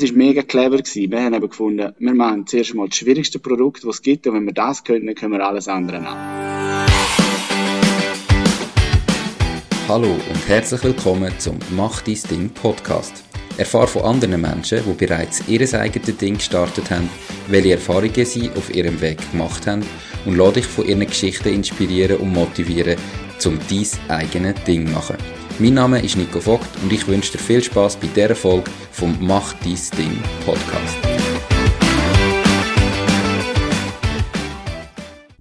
war mega clever. Gewesen. Wir haben eben gefunden, wir machen zuerst mal das schwierigste Produkt, das es gibt. Und wenn wir das können, dann können wir alles andere an. Hallo und herzlich willkommen zum Mach dein Ding Podcast. Erfahre von anderen Menschen, die bereits ihr eigenes Ding gestartet haben, welche Erfahrungen sie auf ihrem Weg gemacht haben und lade dich von ihren Geschichten inspirieren und motivieren, um dein eigenes Ding zu machen. Mein Name ist Nico Vogt und ich wünsche dir viel Spaß bei dieser Folge vom Mach dein Ding Podcast.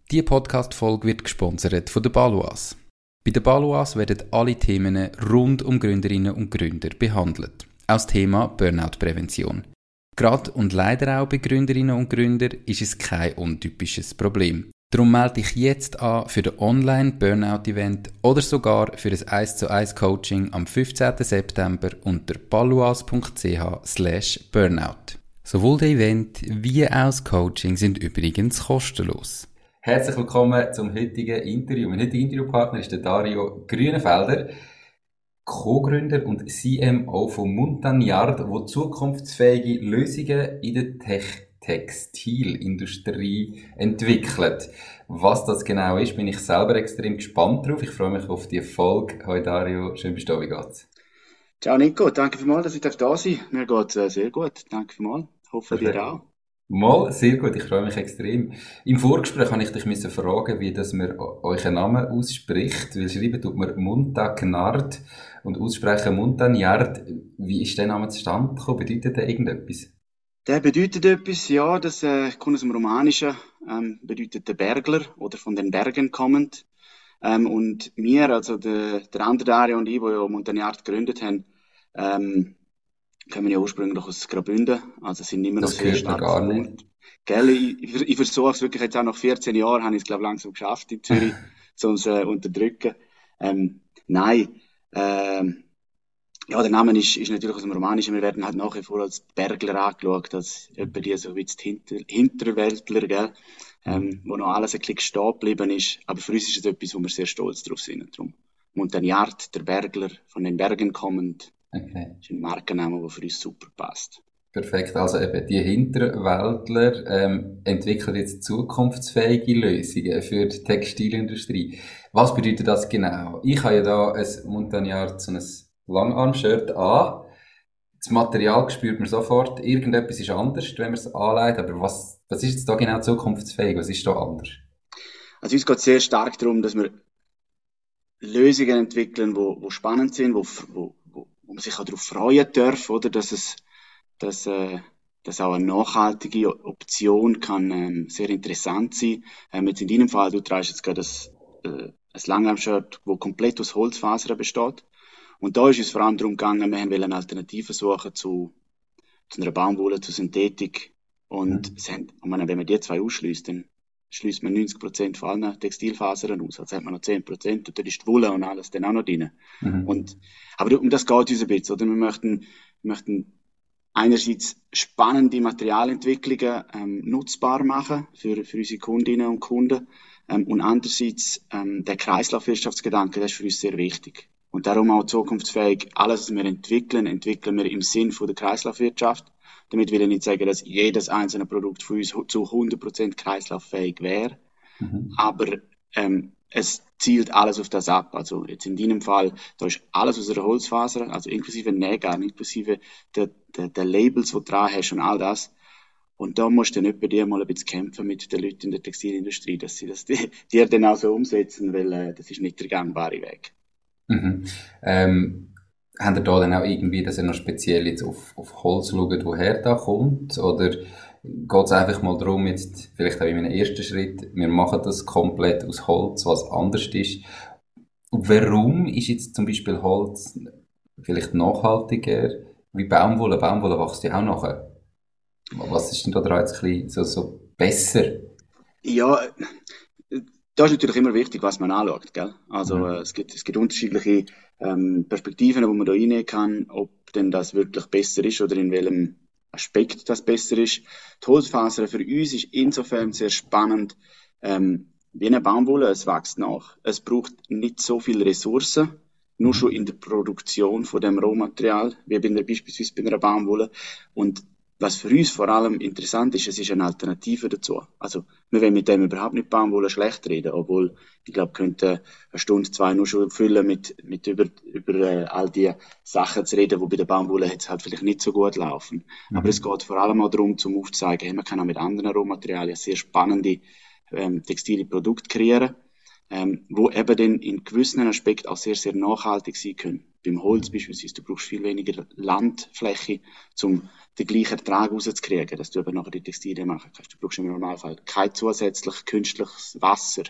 Diese Podcast-Folge wird gesponsert von der Baluas. Bei der Baluas werden alle Themen rund um Gründerinnen und Gründer behandelt. Auch das Thema Burnout-Prävention. Gerade und leider auch bei Gründerinnen und Gründern ist es kein untypisches Problem. Darum melde dich jetzt an für das Online-Burnout-Event oder sogar für das 1 zu 1 Coaching am 15. September unter paluas.ch slash burnout. Sowohl das Event wie auch das Coaching sind übrigens kostenlos. Herzlich willkommen zum heutigen Interview. Mein heutiger Interviewpartner ist der Dario Grünenfelder, Co-Gründer und CMO von Montagnard, wo zukunftsfähige Lösungen in der Technik Textilindustrie entwickelt. Was das genau ist, bin ich selber extrem gespannt drauf. Ich freue mich auf die Folge. Hallo Dario, schön bist du da, wie geht's? Ciao Nico, danke vielmals, dass ich da sein darf. Mir geht's äh, sehr gut, danke vielmals. Hoffe Perfekt. dir auch. Mal, sehr gut, ich freue mich extrem. Im Vorgespräch habe ich dich müssen fragen, wie das man euren Namen ausspricht, weil schreiben tut man Montagnard und aussprechen Montagnard. Wie ist der Name zustande gekommen? Bedeutet der irgendetwas? Der bedeutet etwas, ja, das äh, kommt aus dem Romanischen, ähm, bedeutet der Bergler oder von den Bergen kommend. Ähm, und wir, also der, der andere Dario und ich, die ja Montagnard gegründet haben, ähm, kommen ja ursprünglich aus Graubünden, also sind immer noch das sehr stark gar nicht. Gell, ich, ich, versuche es wirklich jetzt auch nach 14 Jahren, habe ich es glaube langsam geschafft in Zürich, sonst äh, unterdrücken. Ähm, nein, ähm, ja, der Name ist, ist natürlich aus dem Romanischen. Wir werden halt nach wie vor als Bergler angeschaut, als etwa die so wie die Hinter Hinterwäldler, gell? Ähm, wo noch alles ein bisschen stehen geblieben ist. Aber für uns ist es etwas, wo wir sehr stolz drauf sind. Darum Montagnard, der Bergler, von den Bergen kommend, okay. ist ein Markenname, der für uns super passt. Perfekt, also eben die Hinterwäldler ähm, entwickeln jetzt zukunftsfähige Lösungen für die Textilindustrie. Was bedeutet das genau? Ich habe ja da ein Montagnard, so ein Langarm-Shirt an. Das Material spürt man sofort. Irgendetwas ist anders, wenn man es anlegt. Aber was, was ist jetzt da genau zukunftsfähig? Was ist da anders? Also uns geht es sehr stark darum, dass wir Lösungen entwickeln, wo, wo spannend sind, wo, wo, wo man sich auch darauf freuen darf, oder? Dass es, dass, äh, dass auch eine nachhaltige Option kann ähm, sehr interessant sein. Ähm, jetzt in deinem Fall, du trägst jetzt gerade das, äh, ein Langarm-Shirt, wo komplett aus Holzfasern besteht. Und da ist es vor allem darum gegangen, wir wollen Alternativen suchen zu, zu einer Baumwolle, zu Synthetik. Und, mhm. haben, und meine, wenn man die zwei ausschließt, dann schließt man 90 Prozent von allen Textilfasern aus. Also hat man noch 10 Prozent und dann ist die Wolle und alles dann auch noch drin. Mhm. Und, aber um das geht uns ein bisschen, oder? Wir möchten, wir möchten einerseits spannende Materialentwicklungen ähm, nutzbar machen für, für unsere Kundinnen und Kunden ähm, und andererseits ähm, der Kreislaufwirtschaftsgedanke, der ist für uns sehr wichtig. Und darum auch zukunftsfähig, alles, was wir entwickeln, entwickeln wir im Sinn von der Kreislaufwirtschaft. Damit will ich nicht sagen, dass jedes einzelne Produkt für uns zu 100% kreislauffähig wäre. Mhm. Aber ähm, es zielt alles auf das ab. Also jetzt in deinem Fall, da ist alles aus einer Holzfaser, also inklusive Nägel, inklusive der, der, der Labels, die du dran hast und all das. Und da musst du dann bei dir mal ein bisschen kämpfen mit den Leuten in der Textilindustrie, dass sie das dir dann auch so umsetzen, weil äh, das ist nicht der gangbare Weg. Mhm. Ähm, habt ihr da dann auch irgendwie, dass ihr noch speziell jetzt auf, auf Holz schaut, woher da kommt? Oder geht es einfach mal darum, jetzt vielleicht auch in einem ersten Schritt, wir machen das komplett aus Holz, was anders ist. Und warum ist jetzt zum Beispiel Holz vielleicht nachhaltiger wie Baumwolle? Baumwolle wächst ja auch nachher. Was ist denn da jetzt ein bisschen so, so besser? Ja, da ist natürlich immer wichtig, was man anschaut. Gell? Also mhm. es, gibt, es gibt unterschiedliche ähm, Perspektiven, wo man da reinnehmen kann, ob denn das wirklich besser ist oder in welchem Aspekt das besser ist. Die Holzfaser für uns ist insofern sehr spannend, ähm, wie eine Baumwolle, es wächst nach. Es braucht nicht so viele Ressourcen nur schon in der Produktion von dem Rohmaterial, wie bei einer, beispielsweise bei einer Baumwolle. Und was für uns vor allem interessant ist, es ist eine Alternative dazu. Also, wir wollen mit dem überhaupt nicht Baumwolle schlecht reden, obwohl, ich glaube, könnte eine Stunde, zwei nur schon füllen mit, mit über, über äh, all die Sachen zu reden, wo bei der Baumwolle jetzt halt vielleicht nicht so gut laufen. Mhm. Aber es geht vor allem auch darum, zum aufzuzeigen, hey, man kann auch mit anderen Rohmaterialien sehr spannende ähm, textile Produkte kreieren ähm, wo eben dann in gewissen Aspekten auch sehr, sehr nachhaltig sein können. Beim Holz beispielsweise, du brauchst viel weniger Landfläche, um den gleichen Ertrag rauszukriegen, dass du eben nachher die Textilien machen kannst. Du brauchst im Normalfall kein zusätzlich künstliches Wasser.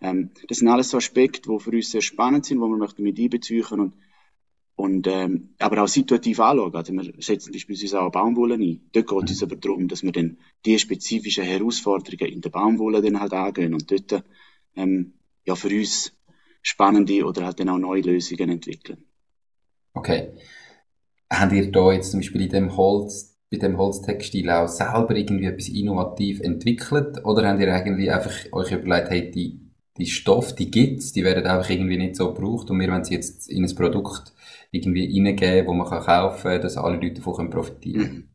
Ähm, das sind alles so Aspekte, die für uns sehr spannend sind, wo wir möchten mit einbeziehen und und, ähm, aber auch situativ anschauen. Also wir setzen beispielsweise auch Baumwolle ein. Dort geht es aber darum, dass wir dann die spezifischen Herausforderungen in der Baumwolle dann halt angehen und dort ähm, ja für uns spannende oder halt dann auch neue Lösungen entwickeln. Okay. Habt ihr da jetzt zum Beispiel in dem Holz, bei dem Holztextil auch selber irgendwie etwas innovativ entwickelt oder habt ihr eigentlich einfach euch überlegt, hey, die, die Stoffe, die gibt's, die werden einfach irgendwie nicht so gebraucht und wir wollen sie jetzt in ein Produkt irgendwie reingeben, wo man kann kaufen kann, dass alle Leute davon profitieren können? Mhm.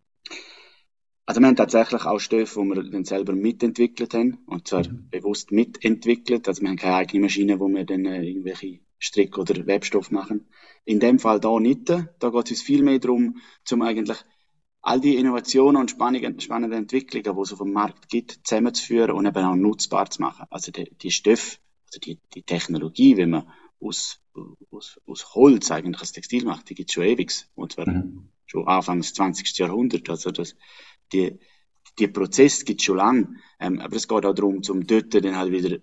Also wir haben tatsächlich auch Stoffe, die wir dann selber mitentwickelt haben, und zwar mhm. bewusst mitentwickelt. Also wir haben keine eigene Maschine, wo wir dann äh, irgendwelche Strick- oder Webstoff machen. In dem Fall da nicht. Da geht es uns viel mehr darum, zum eigentlich all die Innovationen und spannende, spannende Entwicklungen, die es auf dem Markt gibt, zusammenzuführen und eben auch nutzbar zu machen. Also die, die Stoffe, also die, die Technologie, wenn man aus, aus, aus Holz eigentlich das Textil macht, die gibt es schon ewig. Und zwar mhm. schon Anfangs 20. Jahrhundert. Also das, die, die Prozess gibt schon lang. Ähm, aber es geht auch darum, zum dort dann halt wieder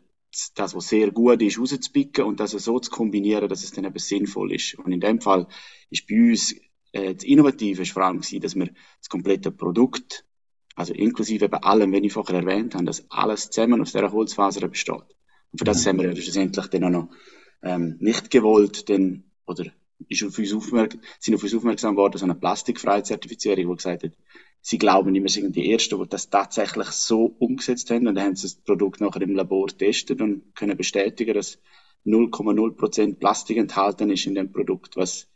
das, was sehr gut ist, rauszupicken und das so zu kombinieren, dass es dann eben sinnvoll ist. Und in dem Fall ist bei uns äh, das Innovative ist vor allem gewesen, dass wir das komplette Produkt, also inklusive eben allem, wenn ich vorher erwähnt habe, dass alles zusammen aus dieser Holzfaser besteht. Und für das mhm. haben wir ja schlussendlich dann auch noch ähm, nicht gewollt, denn, oder ist auf uns sind auf uns aufmerksam worden, so eine plastikfreie Zertifizierung, die gesagt hat, sie glauben immer, sie sind die Ersten, die das tatsächlich so umgesetzt haben. Und dann haben sie das Produkt nachher im Labor getestet und können bestätigen, dass 0,0% Plastik enthalten ist in dem Produkt, was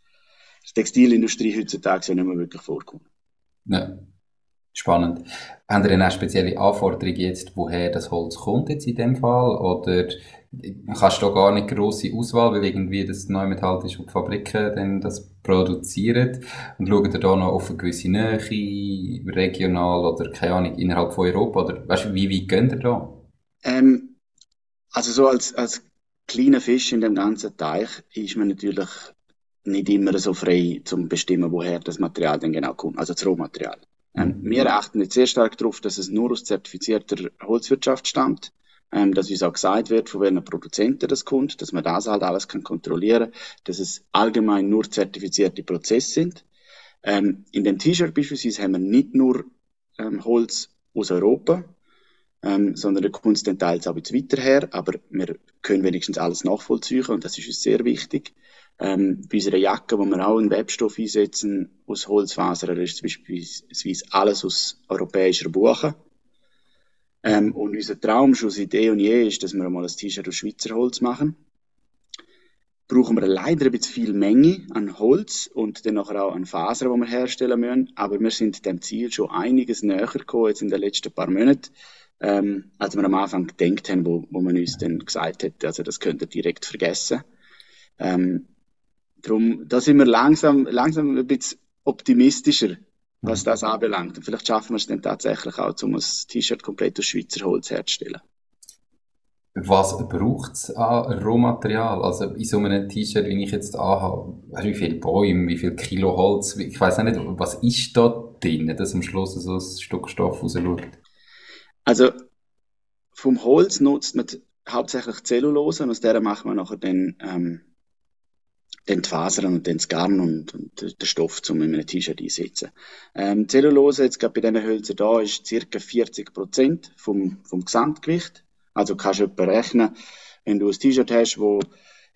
die Textilindustrie heutzutage ja nicht mehr wirklich vorkommt. Ja. Spannend. Haben Sie denn auch spezielle Anforderungen jetzt, woher das Holz kommt jetzt in dem Fall? Oder kannst du gar nicht grosse Auswahl, weil irgendwie das Neumetall ist, wo die Fabriken dann das produzieren? Und schauen da noch auf eine gewisse Nähe, regional oder keine Ahnung, innerhalb von Europa? Oder weißt du, wie weit gehen ihr da? Ähm, also so als, als kleiner Fisch in dem ganzen Teich ist man natürlich nicht immer so frei zum bestimmen, woher das Material denn genau kommt, also das Rohmaterial. Ähm, mhm. wir achten jetzt sehr stark darauf, dass es nur aus zertifizierter Holzwirtschaft stammt, ähm, dass uns auch gesagt wird, von welchen Produzenten das kommt, dass man das halt alles kann kontrollieren, dass es allgemein nur zertifizierte Prozesse sind. Ähm, in dem T-Shirt beispielsweise haben wir nicht nur ähm, Holz aus Europa, ähm, sondern der kommt dann teils auch jetzt weiter her, aber wir können wenigstens alles nachvollziehen und das ist uns sehr wichtig. Ähm, bei unserer Jacke, wo wir auch einen Webstoff einsetzen aus Holzfaser, ist zum beispielsweise alles aus europäischer Buche. Ähm, und unser Traum schon seit eh und je ist, dass wir einmal ein T-Shirt aus Schweizer Holz machen. Brauchen wir leider ein bisschen viel Menge an Holz und dann nachher auch an Fasern, die wir herstellen müssen. Aber wir sind dem Ziel schon einiges näher gekommen, jetzt in den letzten paar Monaten, ähm, als wir am Anfang gedacht haben, wo, wo man uns dann gesagt hat, also das könnt ihr direkt vergessen. Ähm, Darum, da sind wir langsam, langsam ein bisschen optimistischer, was das anbelangt. Und vielleicht schaffen wir es dann tatsächlich auch, um ein T-Shirt komplett aus Schweizer Holz herzustellen. Was braucht es an Rohmaterial? Also in so einem T-Shirt, wie ich jetzt anhabe, wie viele Bäume, wie viel Kilo Holz, ich weiß nicht, was ist da drin, dass am Schluss so ein Stück Stoff rausschaut? Also vom Holz nutzt man hauptsächlich Zellulose und aus der machen wir nachher dann ähm, dann die Fasern und dann das Garn und, und den Stoff, um in einem T-Shirt einsetzen. Ähm, Zellulose, jetzt gerade bei diesen Hölzern da, ist circa 40 Prozent vom, vom Gesamtgewicht. Also kannst du etwa rechnen, wenn du ein T-Shirt hast, wo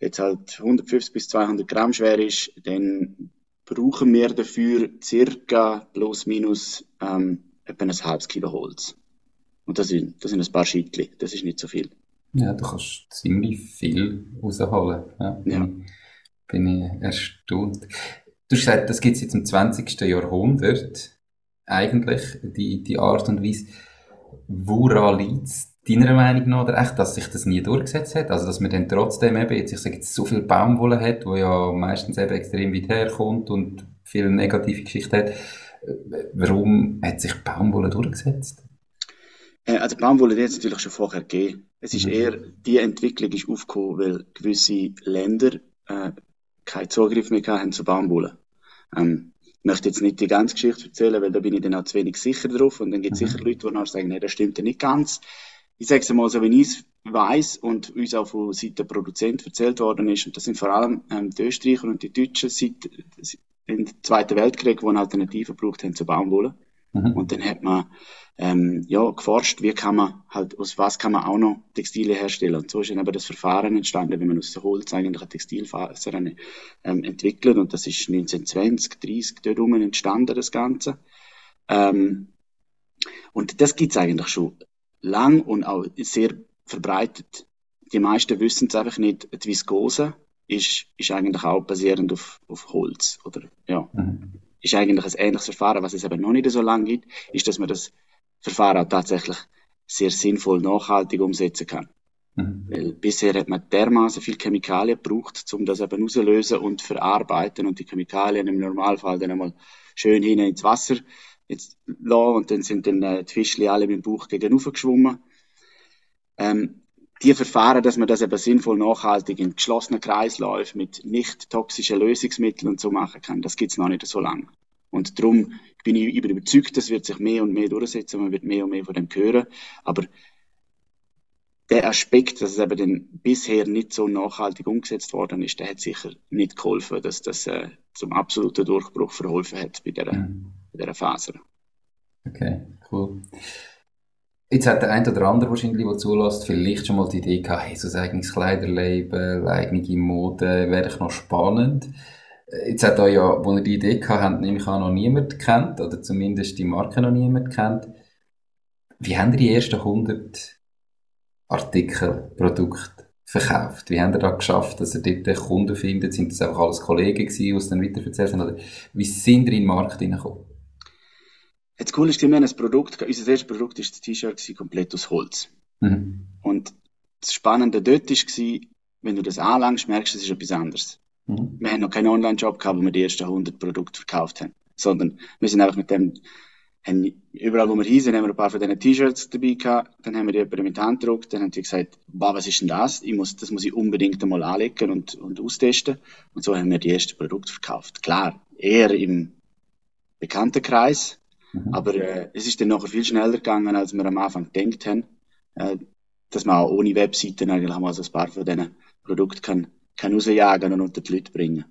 jetzt halt 150 bis 200 Gramm schwer ist, dann brauchen wir dafür circa plus minus ähm, etwa ein halbes Kilo Holz. Und das sind, das sind ein paar Schittli, das ist nicht so viel. Ja, du kannst ziemlich viel rausholen. Ja. ja. Bin ich erstaunt. Du hast gesagt, das gibt es jetzt im 20. Jahrhundert, eigentlich, die, die Art und Weise. Woran liegt es deiner Meinung nach oder echt, dass sich das nie durchgesetzt hat? Also, dass man dann trotzdem eben jetzt, ich sage jetzt, so viel Baumwolle hat, wo ja meistens eben extrem weit herkommt und viel negative Geschichte hat. Warum hat sich Baumwolle durchgesetzt? Äh, also Baumwolle hat es natürlich schon vorher gegeben. Es ist mhm. eher, die Entwicklung ist aufgekommen, weil gewisse Länder äh, keinen Zugriff mehr haben zu Baumwolle. Ähm, ich möchte jetzt nicht die ganze Geschichte erzählen, weil da bin ich dann auch zu wenig sicher drauf und dann gibt es mhm. sicher Leute, die nachher sagen, nee, das stimmt ja nicht ganz. Ich sage es mal so, wenn ich es weiss und uns auch von Seiten der Produzent erzählt worden ist, und das sind vor allem ähm, die Österreicher und die Deutschen seit im Zweiten Weltkrieg, die eine Alternative gebraucht haben zu Baumwolle. Mhm. Und dann hat man ähm, ja, geforscht, wie kann man halt, aus was kann man auch noch Textilien herstellen. Und so ist dann eben das Verfahren entstanden, wie man aus Holz eigentlich eine Textilfaser ähm, entwickelt. Und das ist 1920, 30 dort rum entstanden, das Ganze. Ähm, und das gibt's eigentlich schon lang und auch sehr verbreitet. Die meisten wissen es einfach nicht, die Viskose ist, ist eigentlich auch basierend auf, auf Holz, oder, ja. Mhm ist eigentlich ein ähnliches Verfahren. Was es aber noch nicht so lange gibt, ist, dass man das Verfahren auch tatsächlich sehr sinnvoll nachhaltig umsetzen kann. Mhm. Weil bisher hat man dermaßen viel Chemikalien gebraucht, um das eben auszulösen und verarbeiten und die Chemikalien im Normalfall dann einmal schön hin ins Wasser jetzt lassen und dann sind dann äh, die Fischli alle mit dem Bauch gegenüber geschwommen. Ähm, die Verfahren, dass man das eben sinnvoll nachhaltig in geschlossenen Kreisläufen mit nicht toxischen Lösungsmitteln und so machen kann, das gibt's noch nicht so lange. Und darum bin ich überzeugt, das wird sich mehr und mehr durchsetzen, man wird mehr und mehr von dem hören. Aber der Aspekt, dass es eben dann bisher nicht so nachhaltig umgesetzt worden ist, der hat sicher nicht geholfen, dass das äh, zum absoluten Durchbruch verholfen hat bei dieser, mhm. bei dieser Faser. Okay, cool. Jetzt hat der ein oder andere wahrscheinlich, der zulässt, vielleicht schon mal die Idee gehabt, hey, so ein eigenes Kleiderlabel, eigene Mode, wäre ich noch spannend. Jetzt hat er ja, wo er die Idee gehabt hat, nämlich auch noch niemand kennt, oder zumindest die Marke noch niemand kennt. Wie haben die ersten 100 Artikel, Produkte verkauft? Wie haben ihr da geschafft, dass ihr dort Kunden findet? Sind das einfach alles Kollegen gewesen, die es dann weiterverzählt haben? Oder wie sind ihr in den Markt hineingekommen? Das Coole ist, wir haben ein Produkt, unser erstes Produkt war das T-Shirt komplett aus Holz. Mhm. Und das Spannende dort war, wenn du das anlangst, merkst du, es ist etwas anderes. Mhm. Wir haben noch keinen Online-Shop gehabt, wo wir die ersten 100 Produkte verkauft haben. Sondern wir sind einfach mit dem, haben, überall wo wir hin sind, haben wir ein paar von diesen T-Shirts dabei gehabt. Dann haben wir die jemanden mit der Hand gedruckt. Dann haben die gesagt, wow, was ist denn das? Ich muss, das muss ich unbedingt einmal anlegen und, und austesten. Und so haben wir die ersten Produkte verkauft. Klar, eher im Bekanntenkreis. Mhm. Aber äh, es ist dann nachher viel schneller gegangen, als wir am Anfang gedacht haben, äh, dass man auch ohne Webseiten eigentlich mal so ein paar von diesen Produkten kann, kann rausjagen und unter die Leute bringen.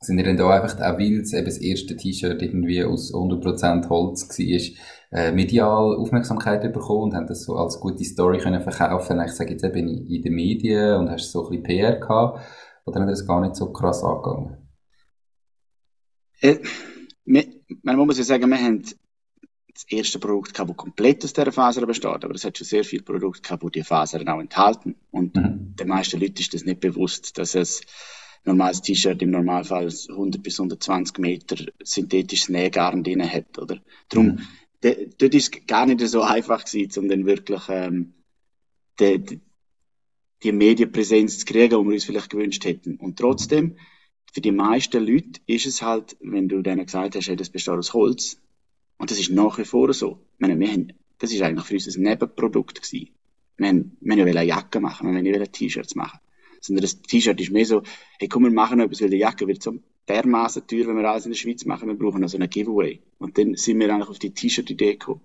Sind ihr denn da einfach, auch weil es eben das erste T-Shirt irgendwie aus 100% Holz war, äh, medial Aufmerksamkeit bekommen und haben das so als gute Story können verkaufen? Ich sage jetzt eben in den Medien und hast so ein bisschen PR gehabt, oder hat das gar nicht so krass angegangen? Äh, man muss ja sagen, wir haben das erste Produkt gehabt, das komplett aus dieser Faser besteht, aber es hat schon sehr viele Produkte gehabt, die die Fasern auch enthalten. Und mhm. den meisten Leuten ist das nicht bewusst, dass es normales T-Shirt im Normalfall 100 bis 120 Meter synthetisches Nähgarn drin hat, oder? Darum, mhm. dort ist es gar nicht so einfach gewesen, um dann wirklich ähm, die, die, die Medienpräsenz zu kriegen, die wir uns vielleicht gewünscht hätten. Und trotzdem, für die meisten Leute ist es halt, wenn du denen gesagt hast, hey, das besteht aus Holz, und das ist nach wie vor so. Ich meine, wir haben, das ist eigentlich für uns ein Nebenprodukt gewesen. Wir haben, wir haben ja eine Jacke machen, wir haben nicht T-Shirts machen. Sondern das T-Shirt ist mehr so, hey, komm, wir machen noch etwas, weil die Jacke wird so dermaßen teuer, wenn wir alles in der Schweiz machen, wir brauchen also einen Giveaway. Und dann sind wir eigentlich auf die T-Shirt-Idee gekommen.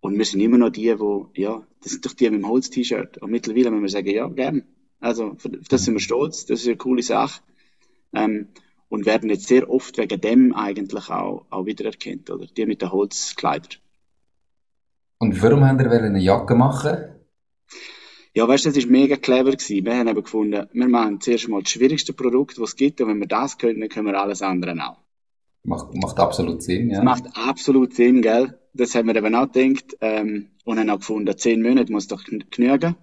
Und wir sind immer noch die, wo, ja, das sind doch die mit dem Holz-T-Shirt. Und mittlerweile müssen wir sagen, ja, gern. Also, auf das sind wir stolz, das ist eine coole Sache. Ähm, und werden jetzt sehr oft wegen dem eigentlich auch, auch wiedererkannt, oder? Die mit den Holzkleidern. Und warum haben wir eine Jacke machen? Ja, weißt du, das ist mega clever gewesen. Wir haben eben gefunden, wir machen zuerst mal das schwierigste Produkt, was es gibt, und wenn wir das können, dann können wir alles andere auch. Macht, macht absolut Sinn, ja. Das macht absolut Sinn, gell? Das haben wir eben auch gedacht, ähm, und haben auch gefunden, zehn Monate muss doch genügen.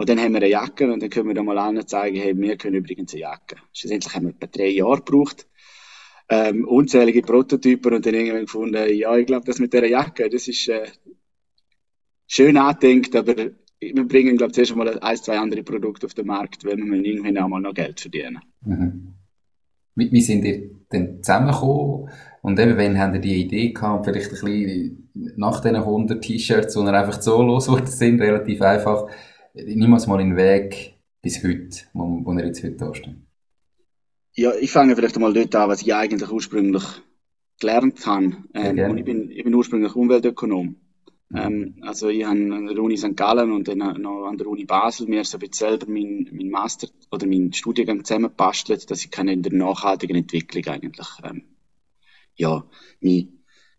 Und dann haben wir eine Jacke und dann können wir da mal allen zeigen, hey, wir können übrigens eine Jacke. Schlussendlich haben wir etwa drei Jahre gebraucht, ähm, unzählige Prototypen und dann irgendwann gefunden, ja, ich glaube, das mit der Jacke, das ist äh, schön angedenkt, aber wir bringen, glaube ich, zuerst mal ein, zwei andere Produkte auf den Markt, weil wir irgendwann auch mal noch Geld verdienen. Mhm. Wie sind ihr denn zusammengekommen? Und eben, wann habt ihr die Idee gehabt, vielleicht ein bisschen nach diesen 100 T-Shirts, die einfach so losgeworden sind, relativ einfach, niemals mal in den Weg bis heute, wo, wo ihr jetzt heute da steht? Ja, ich fange vielleicht einmal dort an, was ich eigentlich ursprünglich gelernt habe. Ähm, und ich bin, ich bin ursprünglich Umweltökonom. Mhm. Ähm, also ich habe an der Uni St. Gallen und dann noch an der Uni Basel mir so ein bisschen selber mein, mein Master oder mein Studiengang zusammenbastelt, dass ich kann in der nachhaltigen Entwicklung eigentlich ähm, ja, mich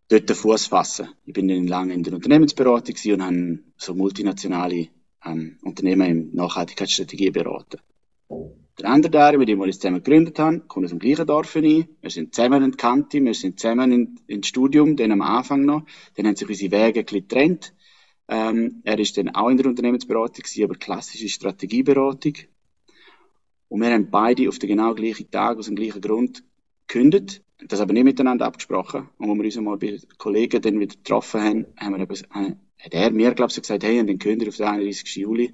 dort den Fuß fassen. Ich bin dann lange in der Unternehmensberatung und habe so multinationale ähm, Unternehmen in Nachhaltigkeitsstrategie beraten. Der andere der, mit dem wir uns zusammen gegründet haben, kommt aus dem gleichen Dorf rein. Wir sind zusammen in Kante, wir sind zusammen in, ins Studium, dann am Anfang noch. Dann haben sich unsere Wege ein bisschen getrennt. Ähm, er ist dann auch in der Unternehmensberatung, aber klassische Strategieberatung. Und wir haben beide auf den genau gleichen Tag, aus dem gleichen Grund gekündigt. Das aber nicht miteinander abgesprochen. Und als wir uns mal bei Kollegen dann wieder getroffen haben, haben wir etwas, hat er mir, glaube ich, gesagt, hey, und dann kündigt auf den 31. Juli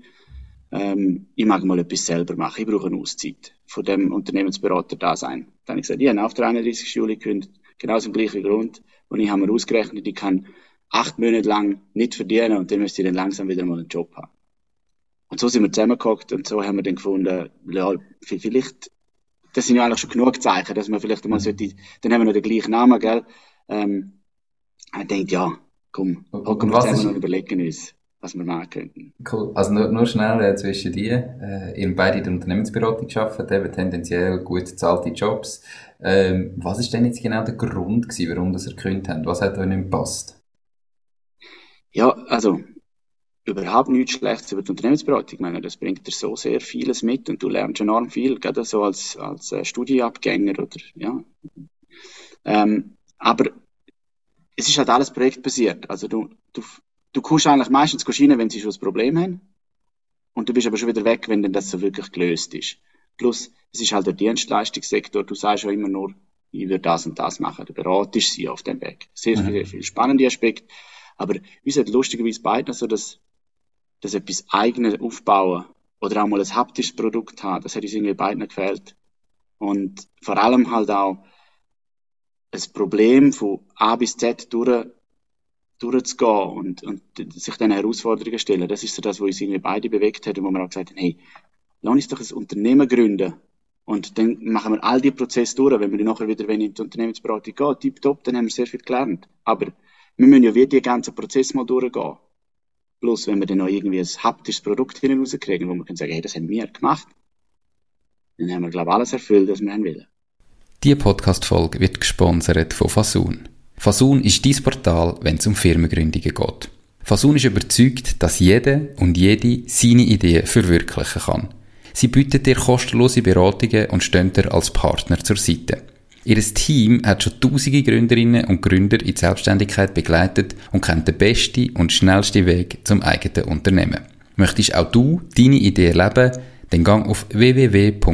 ähm, ich mag mal etwas selber machen, ich brauche eine Auszeit von dem Unternehmensberater da sein. Dann habe ich gesagt, ich habe auf der 31. Juli gekündigt, genau aus dem gleichen Grund. Und ich habe mir ausgerechnet, ich kann acht Monate lang nicht verdienen und dann müsste ich dann langsam wieder mal einen Job haben. Und so sind wir zusammengehockt und so haben wir dann gefunden, ja, vielleicht, das sind ja eigentlich schon genug Zeichen, dass man vielleicht mal sollte, dann haben wir noch den gleichen Namen, gell? Ähm, ich denke, ja, komm, hocken wir zusammen und überlegen uns was wir machen könnten. Cool. Also nur, nur schnell äh, zwischen dir. Äh, ihr beide in der Unternehmensberatung gearbeitet, eben tendenziell gut bezahlte Jobs. Ähm, was ist denn jetzt genau der Grund gewesen, warum das ihr gekündigt habt? Was hat euch nicht gepasst? Ja, also überhaupt nichts Schlechtes über die Unternehmensberatung. Ich meine, das bringt dir so sehr vieles mit und du lernst enorm viel, gerade so als, als äh, Studienabgänger oder, ja. Ähm, aber es ist halt alles projektbasiert. Also du, du, du kommst eigentlich meistens rein, wenn sie schon ein Problem haben. Und du bist aber schon wieder weg, wenn dann das so wirklich gelöst ist. Plus, es ist halt der Dienstleistungssektor. Du sagst ja immer nur, ich würde das und das machen. Du beratest sie auf dem Weg. Sehr, mhm. sehr viel spannende Aspekt. Aber uns hat lustigerweise beide so, dass, dass etwas eigenes aufbauen oder auch mal ein haptisches Produkt haben, das hat uns irgendwie beiden gefällt. Und vor allem halt auch ein Problem von A bis Z durch durchzugehen und, und sich dann Herausforderungen stellen. Das ist so das, was uns irgendwie beide bewegt hat und wo wir auch gesagt haben, hey, lass uns doch ein Unternehmen gründen. Und dann machen wir all die Prozesse durch. Wenn wir nachher wieder wenn in die Unternehmensberatung gehen, tipptopp, dann haben wir sehr viel gelernt. Aber wir müssen ja wie die ganzen Prozess mal durchgehen. Bloß wenn wir dann noch irgendwie ein haptisches Produkt rauskriegen, wo wir können sagen, hey, das haben wir gemacht, dann haben wir, glaube ich, alles erfüllt, was wir haben wollen. Die Podcast-Folge wird gesponsert von Fasun. Fasun ist dein Portal, wenn es um Firmengründungen geht. Fasun ist überzeugt, dass jeder und jede seine Ideen verwirklichen kann. Sie bietet dir kostenlose Beratungen und stehen dir als Partner zur Seite. Ihr Team hat schon tausende Gründerinnen und Gründer in die Selbstständigkeit begleitet und kennt den besten und schnellsten Weg zum eigenen Unternehmen. Möchtest auch du deine Idee erleben? Dann gang auf www.fasoon.ch.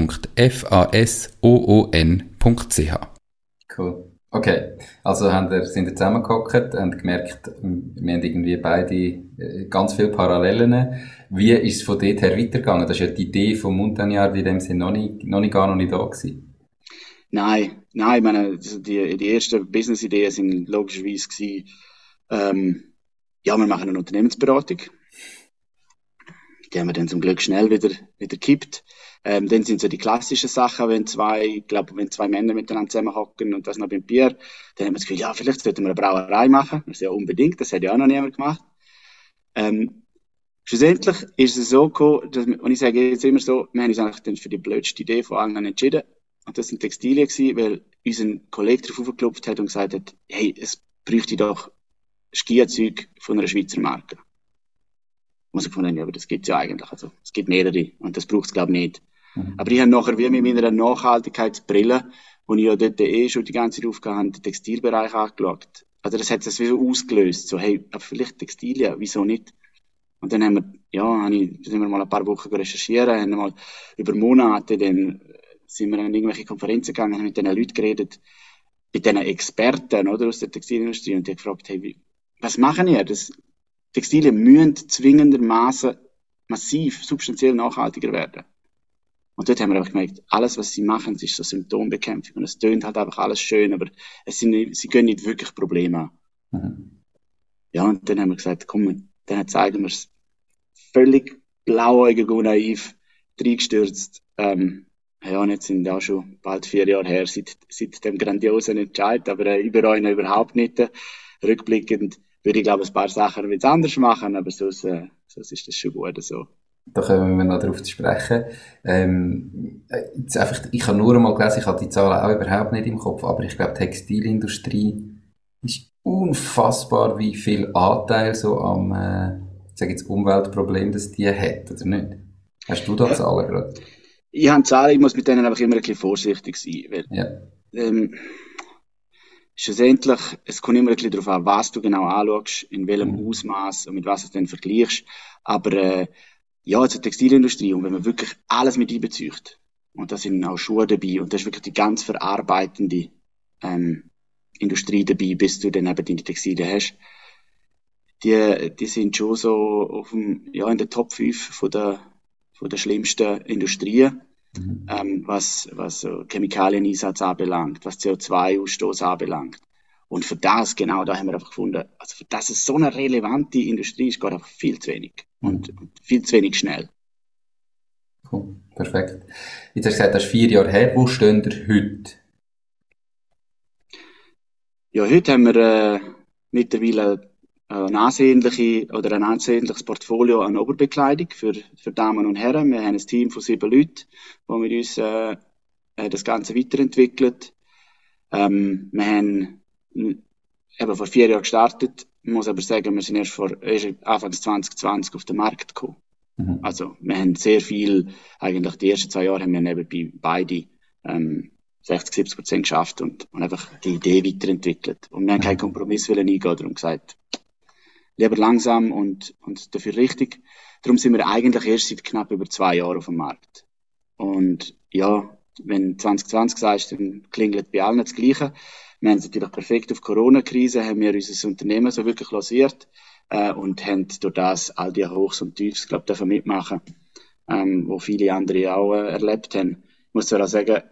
Cool. Okay, also haben wir, sind wir zusammengehockt und gemerkt, wir haben irgendwie beide äh, ganz viele Parallelen. Wie ist es von dort her weitergegangen? Das ist ja die Idee von Montagnard in dem Sinne noch nicht, noch nicht gar noch nicht da gewesen. Nein, nein, ich meine, die, die ersten Business-Ideen sind logischerweise gewesen, ähm, ja, wir machen eine Unternehmensberatung. Die haben wir dann zum Glück schnell wieder, wieder gekippt. Ähm, dann sind so die klassischen Sachen, wenn zwei, ich wenn zwei Männer miteinander zusammenhocken und das noch beim Bier, dann haben wir das Gefühl, ja, vielleicht sollten wir eine Brauerei machen. Das ist ja unbedingt, das hat ja auch noch niemand gemacht. Ähm, schlussendlich ist es so gekommen, dass und ich sage jetzt immer so, wir haben uns eigentlich für die blödste Idee von allen entschieden. Und das sind Textilien gewesen, weil unser Kollege darauf aufgeklopft hat und gesagt hat, hey, es bräuchte doch Skianzeug von einer Schweizer Marke. Muss ich gefunden, ja, aber das gibt's ja eigentlich. Also, es gibt mehrere und das braucht's glaube ich nicht. Mhm. Aber ich habe nachher wie mit meiner Nachhaltigkeitsbrille, wo ich ja dort eh schon die ganze Zeit aufgehauen den Textilbereich angeschaut. Also das hat es wie so ausgelöst. So, hey, aber vielleicht Textilien, wieso nicht? Und dann haben wir, ja, habe ich, sind wir mal ein paar Wochen recherchieren, haben mal über Monate, dann sind wir in irgendwelche Konferenzen gegangen, haben mit diesen Leuten geredet, mit diesen Experten, oder, aus der Textilindustrie, und die gefragt, hey, wie, was machen ihr? Das, Textilien müssen zwingendermaßen massiv, substanziell nachhaltiger werden. Und dort haben wir einfach gemerkt, alles, was sie machen, ist so Symptombekämpfung. Und es tönt halt einfach alles schön, aber es sind sie gehen nicht wirklich Probleme an. Mhm. Ja, und dann haben wir gesagt, komm, dann zeigen wir es völlig blauäugig und naiv reingestürzt. Ähm, ja, und jetzt sind auch schon bald vier Jahre her seit, seit dem grandiosen Entscheid, aber äh, über einen überhaupt nicht. Äh, rückblickend würde ich, glaube ein paar Sachen jetzt anders machen, aber sonst, äh, sonst ist das schon gut so. Da kommen wir noch darauf zu sprechen. Ähm, jetzt einfach, ich habe nur einmal gelesen, ich habe die Zahlen auch überhaupt nicht im Kopf, aber ich glaube, Textilindustrie ist unfassbar, wie viel Anteil so am, äh, ich sage jetzt Umweltproblem, das die hat, oder nicht? Hast du da Zahlen gerade? Ich habe Zahlen, ich muss mit denen einfach immer ein bisschen vorsichtig sein, weil, ja. ähm, schlussendlich, es kommt immer ein bisschen darauf an, was du genau anschaust, in welchem mhm. Ausmaß und mit was du es dann vergleichst, aber äh, ja, zur Textilindustrie und wenn man wirklich alles mit einbezieht, und da sind auch Schuhe dabei und da ist wirklich die ganz verarbeitende ähm, Industrie dabei, bis du dann eben deine Textilien hast, die, die sind schon so auf dem, ja, in der Top 5 von der, von der schlimmsten Industrien, mhm. ähm, was, was Chemikalieneinsatz anbelangt, was CO2-Ausstoß anbelangt. Und für das, genau, da haben wir einfach gefunden, also für das es so eine relevante Industrie ist, geht einfach viel zu wenig. Und, und viel zu wenig schnell. Cool, perfekt. Jetzt hast du gesagt, das ist vier Jahre her. Wo stehen ihr heute? Ja, heute haben wir äh, mittlerweile eine ansehnliche oder ein ansehnliches Portfolio an Oberbekleidung für, für Damen und Herren. Wir haben ein Team von sieben Leuten, die mit uns äh, äh das Ganze weiterentwickelt. Ähm, wir haben eben vor vier Jahren gestartet. Ich muss aber sagen, wir sind erst vor erst Anfang 2020 auf den Markt gekommen. Mhm. Also wir haben sehr viel, eigentlich die ersten zwei Jahre haben wir nebenbei beide ähm, 60, 70 Prozent geschafft und, und einfach die Idee weiterentwickelt. Und wir haben keinen Kompromiss wollen eingehen, darum gesagt, lieber langsam und, und dafür richtig. Darum sind wir eigentlich erst seit knapp über zwei Jahren auf dem Markt. Und ja, wenn 2020 sagst, dann klingelt bei allen das Gleiche. Wir haben natürlich perfekt auf Corona-Krise, haben wir unser Unternehmen so wirklich losiert äh, und haben durch das all die Hochs und Tiefs, glaube dürfen mitmachen, ähm, wo viele andere auch äh, erlebt haben. Ich muss zwar auch sagen,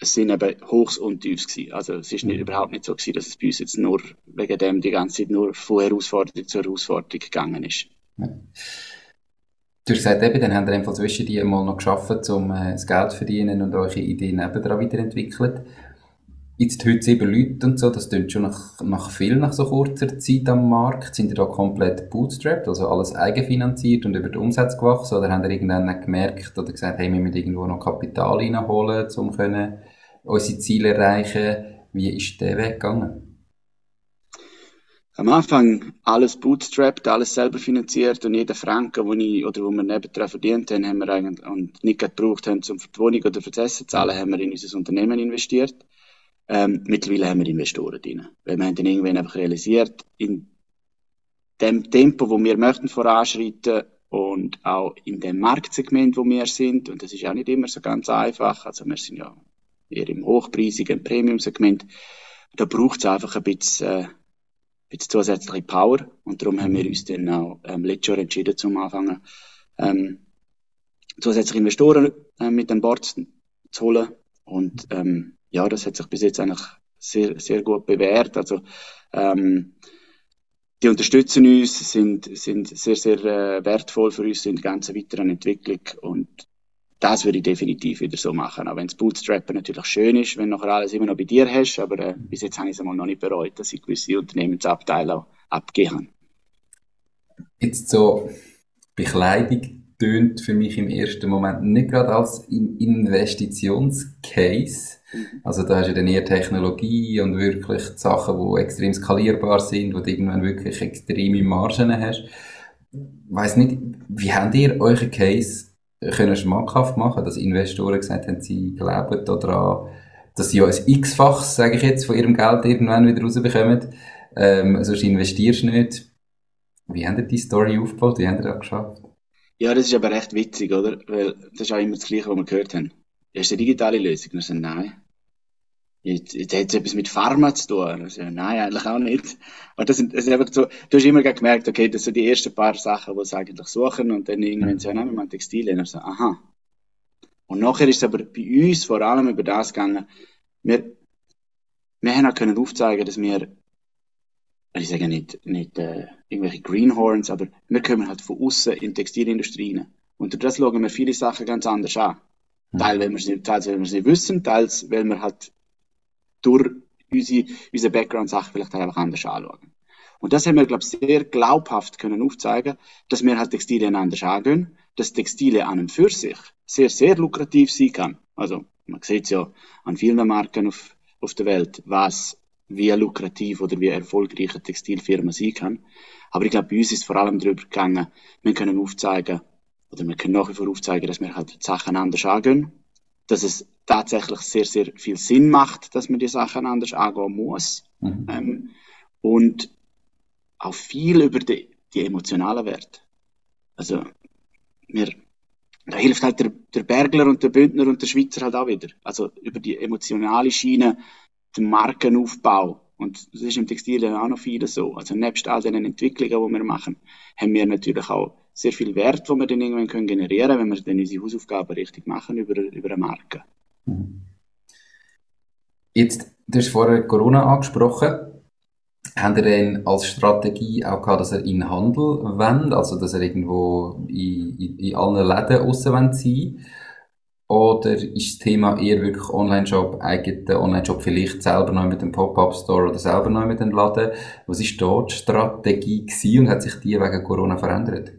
es sind eben Hochs und Tiefs gewesen. Also es ist nicht, mhm. überhaupt nicht so gewesen, dass es bei uns jetzt nur wegen dem die ganze Zeit nur von Herausforderung zu Herausforderung gegangen ist. Ja. Du hast gesagt, eben, dann habt ihr einfach zwischen die mal noch geschafft, um äh, das Geld zu verdienen und eure Ideen nebenan weiterentwickelt jetzt heute sieben Leute und so, das klingt schon nach, nach viel, nach so kurzer Zeit am Markt. Sind ihr da komplett bootstrapped, also alles eigenfinanziert und über den Umsatz gewachsen? Oder habt ihr irgendwann gemerkt oder gesagt, hey, wir müssen irgendwo noch Kapital reinholen, um können unsere Ziele erreichen? Wie ist der Weg gegangen? Am Anfang alles bootstrapped, alles selber finanziert und jeder Franken, wo ich, oder wo wir nebendran verdient haben, haben wir eigentlich, und nicht gebraucht haben, um für die Wohnung oder für das Essen zu zahlen, haben wir in unser Unternehmen investiert. Ähm, mittlerweile haben wir Investoren drin. Weil wir haben dann irgendwann einfach realisiert, in dem Tempo, wo wir möchten voranschreiten und auch in dem Marktsegment, wo wir sind, und das ist auch nicht immer so ganz einfach, also wir sind ja eher im hochpreisigen Premium-Segment, da braucht es einfach ein bisschen, äh, ein bisschen zusätzliche Power. Und darum haben wir uns dann auch ähm, letztes Jahr entschieden, zum Anfangen ähm, zusätzliche Investoren äh, mit an Bord zu holen. Und ähm, ja, das hat sich bis jetzt eigentlich sehr, sehr gut bewährt. Also, ähm, die unterstützen uns, sind, sind sehr, sehr äh, wertvoll für uns in der ganzen weiteren Entwicklung. Und das würde ich definitiv wieder so machen. Auch wenn das Bootstrappen natürlich schön ist, wenn nachher alles immer noch bei dir hast, aber äh, bis jetzt habe ich es einmal noch nicht bereut, dass ich gewisse Unternehmensabteile auch abgehen Jetzt so Bekleidung tönt für mich im ersten Moment nicht gerade als Investitionscase. Mhm. Also da hast du dann eher Technologie und wirklich Sachen, die extrem skalierbar sind, wo du irgendwann wirklich extreme Margen hast. Ich weiss nicht, wie habt ihr euren Case können schmackhaft machen, dass Investoren gesagt haben, sie glauben daran, dass sie ja ein x-fach, sage ich jetzt, von ihrem Geld irgendwann wieder rausbekommen. Ähm, sonst investierst du nicht. Wie haben ihr die Story aufgebaut? Wie habt ihr das geschafft? Ja, das ist aber recht witzig, oder? Weil das ist auch immer das Gleiche, was wir gehört haben. Ist eine digitale Lösung? Wir sagen, nein. Jetzt, jetzt hat es etwas mit Pharma zu tun. Also, nein, eigentlich auch nicht. Und das sind, das ist einfach so, du hast immer gemerkt, okay, das sind die ersten paar Sachen, die sie eigentlich suchen, und dann irgendwann so, nein, wir machen Textilien. Und so, aha. Und nachher ist es aber bei uns vor allem über das gegangen, wir, wir haben auch können aufzeigen, dass wir, ich sage nicht, nicht äh, irgendwelche Greenhorns, aber wir kommen halt von außen in die Textilindustrie rein. Und durch das schauen wir viele Sachen ganz anders an. Mhm. Teils, weil wir es nicht, teils, weil wir es nicht wissen, teils, weil wir halt durch unsere, unsere Background-Sachen vielleicht einfach anders anschauen. Und das haben wir, glaube ich, sehr glaubhaft können aufzeigen, dass wir halt Textilien anders angehen, dass Textilien an und für sich sehr, sehr lukrativ sein kann. Also, man sieht es ja an vielen Marken auf, auf der Welt, was wie lukrativ oder wie erfolgreich eine Textilfirma sein kann. Aber ich glaube, bei uns ist vor allem darüber gegangen, wir können aufzeigen, oder wir können nach wie vor aufzeigen, dass wir halt Sachen anders angehen, dass es tatsächlich sehr, sehr viel Sinn macht, dass man die Sachen anders angehen muss. Mhm. Ähm, und auch viel über die, die emotionalen Werte. Also, mir, da hilft halt der, der Bergler und der Bündner und der Schweizer halt auch wieder. Also, über die emotionale Schiene, den Markenaufbau. Und das ist im Textil auch noch viel so. Also, nebst all den Entwicklungen, die wir machen, haben wir natürlich auch sehr viel Wert, wo wir dann irgendwann können generieren können, wenn wir dann unsere Hausaufgaben richtig machen über, über eine Marke. Jetzt, du hast vorher Corona angesprochen. Habt ihr denn als Strategie auch gehabt, dass er in den Handel wendet, also dass er irgendwo in, in, in allen Läden aussen sein Oder ist das Thema eher wirklich Online-Shop, eigener Online-Shop vielleicht selber neu mit dem Pop-Up-Store oder selber neu mit dem Laden? Was ist dort die Strategie gewesen und hat sich die wegen Corona verändert?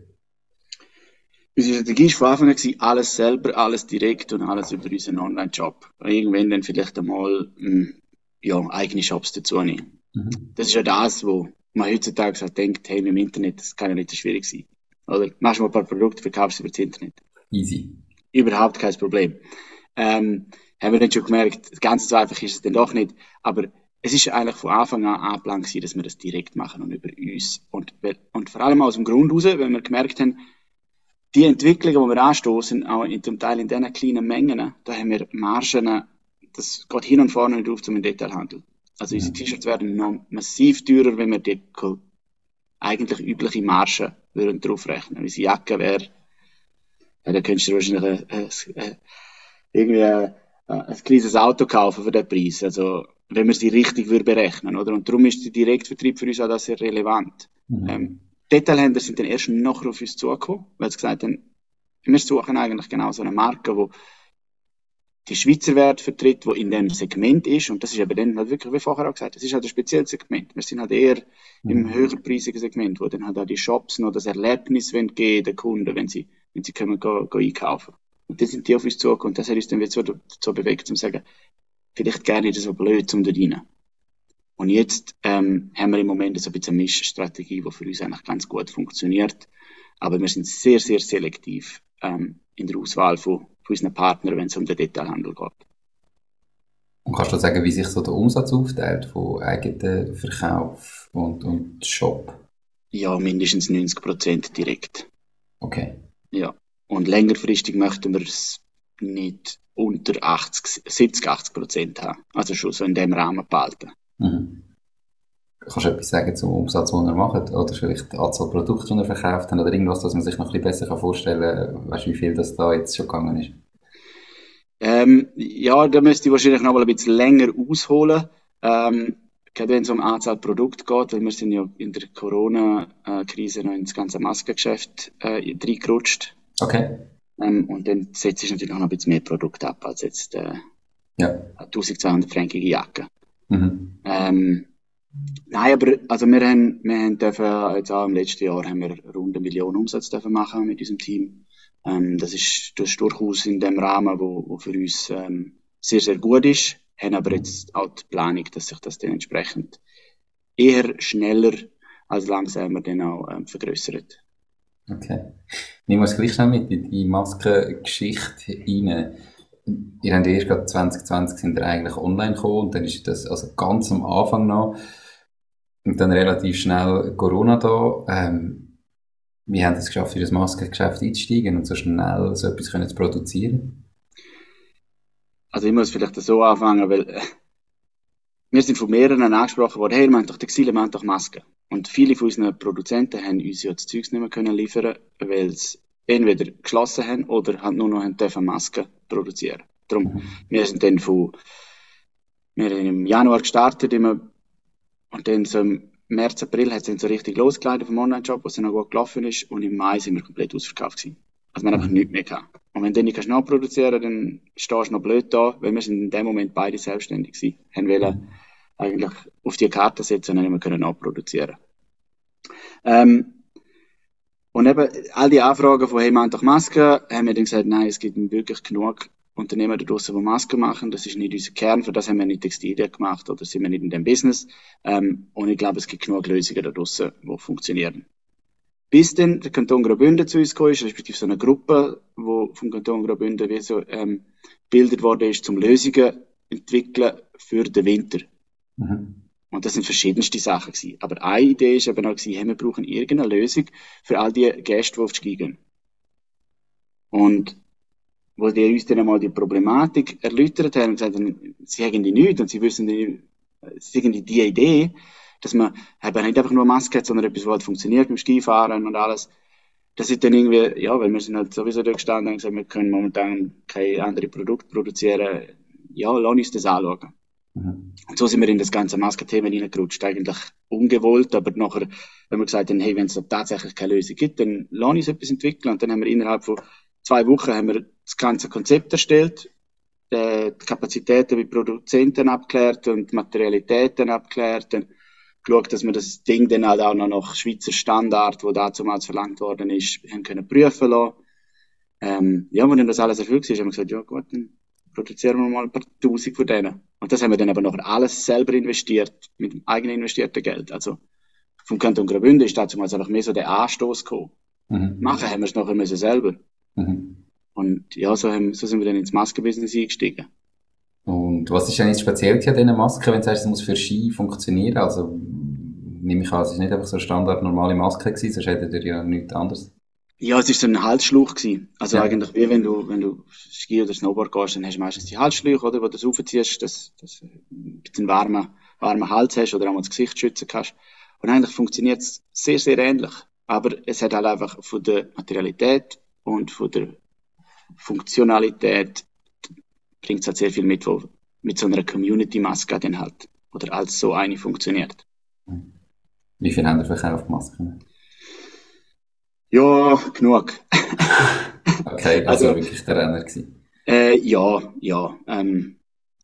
Unsere Strategie war von Anfang an alles selber, alles direkt und alles über unseren Online-Shop. Irgendwann dann vielleicht einmal hm, ja, eigene Shops dazu nehmen. Mhm. Das ist ja das, wo man heutzutage halt denkt, hey, im Internet, das kann ja nicht so schwierig sein. Oder machst mal ein paar Produkte, verkaufst sie über das Internet. Easy. Überhaupt kein Problem. Ähm, haben wir dann schon gemerkt, ganz so einfach ist es dann doch nicht. Aber es ist eigentlich von Anfang an angeplant dass wir das direkt machen und über uns. Und, und vor allem aus dem Grund heraus, wenn wir gemerkt haben, die Entwicklungen, die wir anstoßen, auch in, zum Teil in diesen kleinen Mengen, da haben wir Margen, das geht hin und vorne nicht auf zum Detailhandel. Also unsere T-Shirts werden noch massiv teurer, wenn wir die eigentlich übliche Marge würden draufrechnen. Unsere Jacke wäre, ja, da könntest du wahrscheinlich äh, äh, irgendwie äh, ein kleines Auto kaufen für den Preis. Also, wenn wir sie richtig berechnen, oder? Und darum ist der Direktvertrieb für uns auch das sehr relevant. Mhm. Ähm, Detailhändler sind dann erst noch auf uns zugekommen, weil sie gesagt haben, wir suchen eigentlich genau so eine Marke, die die Schweizer Wert vertritt, wo in dem Segment ist. Und das ist eben dann halt wirklich, wie vorher auch gesagt, das ist halt ein spezielles Segment. Wir sind halt eher mhm. im höherpreisigen Segment, wo dann halt auch die Shops noch das Erlebnis geben den Kunden, wenn sie, wenn sie können go, go einkaufen. Und das sind die auf uns zugekommen. Und das hat uns dann wieder so dazu bewegt, um zu sagen, vielleicht gerne nicht so blöd zum da rein. Und jetzt ähm, haben wir im Moment so ein bisschen eine Mischstrategie, die für uns eigentlich ganz gut funktioniert. Aber wir sind sehr, sehr selektiv ähm, in der Auswahl von, von unseren Partnern, wenn es um den Detailhandel geht. Und kannst du sagen, wie sich so der Umsatz aufteilt von eigenen Verkauf und, und Shop? Ja, mindestens 90 Prozent direkt. Okay. Ja. Und längerfristig möchten wir es nicht unter 80, 70, 80 Prozent haben. Also schon so in dem Rahmen behalten. Mhm. Kannst du etwas sagen zum Umsatz, den er macht? Oder vielleicht die Anzahl Produkte, die er verkauft hat? Oder irgendwas, dass man sich noch ein bisschen besser vorstellen kann, weißt, wie viel das da jetzt schon gegangen ist? Ähm, ja, da müsste ich wahrscheinlich noch mal ein bisschen länger ausholen. Ähm, gerade wenn es um Anzahl Produkte geht, weil wir sind ja in der Corona-Krise noch ins ganze Maskengeschäft äh, reingerutscht. Okay. Ähm, und dann setzt sich natürlich noch ein bisschen mehr Produkte ab als jetzt äh, ja. 1200 fränkige Jacke. Mhm. Ähm, nein, aber also wir haben, wir haben dürfen, jetzt auch im letzten Jahr haben wir rund eine Million Umsatz dürfen machen mit unserem Team. Ähm, das, ist, das ist durchaus in dem Rahmen, wo, wo für uns ähm, sehr, sehr gut ist. Haben aber jetzt auch die Planung, dass sich das dann entsprechend eher schneller als langsamer dann auch ähm, vergrößert. Okay. Ich muss gleich schnell mit in die Maskengeschichte rein ihr habt erst gerade 2020 sind ihr eigentlich online gekommen und dann ist das, also ganz am Anfang noch, und dann relativ schnell Corona da. Ähm, wie haben es geschafft, in das Maskengeschäft einzusteigen und so schnell so etwas können zu produzieren? Also ich muss vielleicht so anfangen, weil äh, wir sind von mehreren angesprochen worden, hey, wir haben doch Textile, wir haben doch Masken. Und viele von unseren Produzenten haben uns ja das Zeugs nicht mehr können liefern, weil sie entweder geschlossen haben oder halt nur noch haben dürfen Masken produzieren. Darum, wir sind dann von, wir haben im Januar gestartet immer, und dann so im März, April hat es dann so richtig losgeleitet vom Online-Shop, was dann noch gut gelaufen ist, und im Mai sind wir komplett ausverkauft gewesen. Also wir haben einfach nichts mehr gehabt. Und wenn du nicht nachproduzieren kannst, dann stehst du noch blöd da, weil wir sind in dem Moment beide selbstständig gewesen. Haben wollen eigentlich auf die Karte setzen und nicht mehr nachproduzieren ähm, und eben all die Anfragen von, hey, man doch Masken, haben wir dann gesagt, nein, es gibt wirklich genug Unternehmen da draussen, die Masken machen. Das ist nicht unser Kern, für das haben wir nicht Textilien gemacht oder sind wir nicht in dem Business. Ähm, und ich glaube, es gibt genug Lösungen da draussen, die funktionieren. Bis dann der Kanton Graubünden zu uns gekommen ist, respektive so eine Gruppe, die vom Kanton Graubünden wie so, ähm, gebildet worden ist, zum Lösungen entwickeln für den Winter. Mhm. Und das sind verschiedenste Sachen gewesen. Aber eine Idee ist eben auch gewesen, hey, wir brauchen irgendeine Lösung für all die Gäste, die auf die Ski gehen. Und wo die uns dann einmal die Problematik erläutert haben und gesagt haben, sie haben die nichts und sie wissen die, sie haben die Idee, dass man eben nicht einfach nur Maske hat, sondern etwas, was halt funktioniert beim Skifahren und alles. Das ist dann irgendwie, ja, weil wir sind halt sowieso da gestanden und gesagt, wir können momentan kein anderes Produkt produzieren. Ja, lass uns das anschauen. Mhm. Und so sind wir in das ganze Maskenthema hineingerutscht. Eigentlich ungewollt, aber nachher, wenn wir gesagt haben, hey, wenn es tatsächlich keine Lösung gibt, dann lass uns etwas entwickeln. Und dann haben wir innerhalb von zwei Wochen haben wir das ganze Konzept erstellt, die Kapazitäten bei Produzenten abklärt und Materialitäten abklärt, dann geschaut, dass wir das Ding dann halt auch noch nach Schweizer Standard, wo damals verlangt worden ist, haben können prüfen lassen. Ähm, ja, wenn dann das alles erfüllt ist, haben wir gesagt, ja gut, dann produzieren wir mal ein paar Tausend von denen. Und das haben wir dann aber noch alles selber investiert, mit dem eigenen investierten Geld. Also vom Kanton Graubünden ist dazu mal einfach mehr so der Anstoß gekommen. Mhm. Machen haben wir es nachher müssen selber. Mhm. Und ja, so, haben, so sind wir dann ins Maskenbusiness eingestiegen. Und was ist denn jetzt speziell an diesen Masken, wenn du sagst, es muss für Ski funktionieren? Also, nehme ich an, es ist nicht einfach so eine standard normale Maske gewesen, sonst hättet ihr ja nichts anderes. Ja, es ist so ein Halsschluch gewesen. Also ja. eigentlich wie wenn du, wenn du Ski oder Snowboard gehst, dann hast du meistens die Halsschläuche, oder, wo du das aufziehst, dass, dass du ein bisschen warmen, warmen Hals hast oder auch mal das Gesicht schützen kannst. Und eigentlich funktioniert es sehr, sehr ähnlich. Aber es hat halt einfach von der Materialität und von der Funktionalität bringt es halt sehr viel mit, wo mit so einer Community-Maske dann halt, oder als so eine funktioniert. Wie viel haben ihr verkauft Masken? Ja, genug. okay, also, also wirklich der Renner gewesen. Äh, ja, ja. Ähm,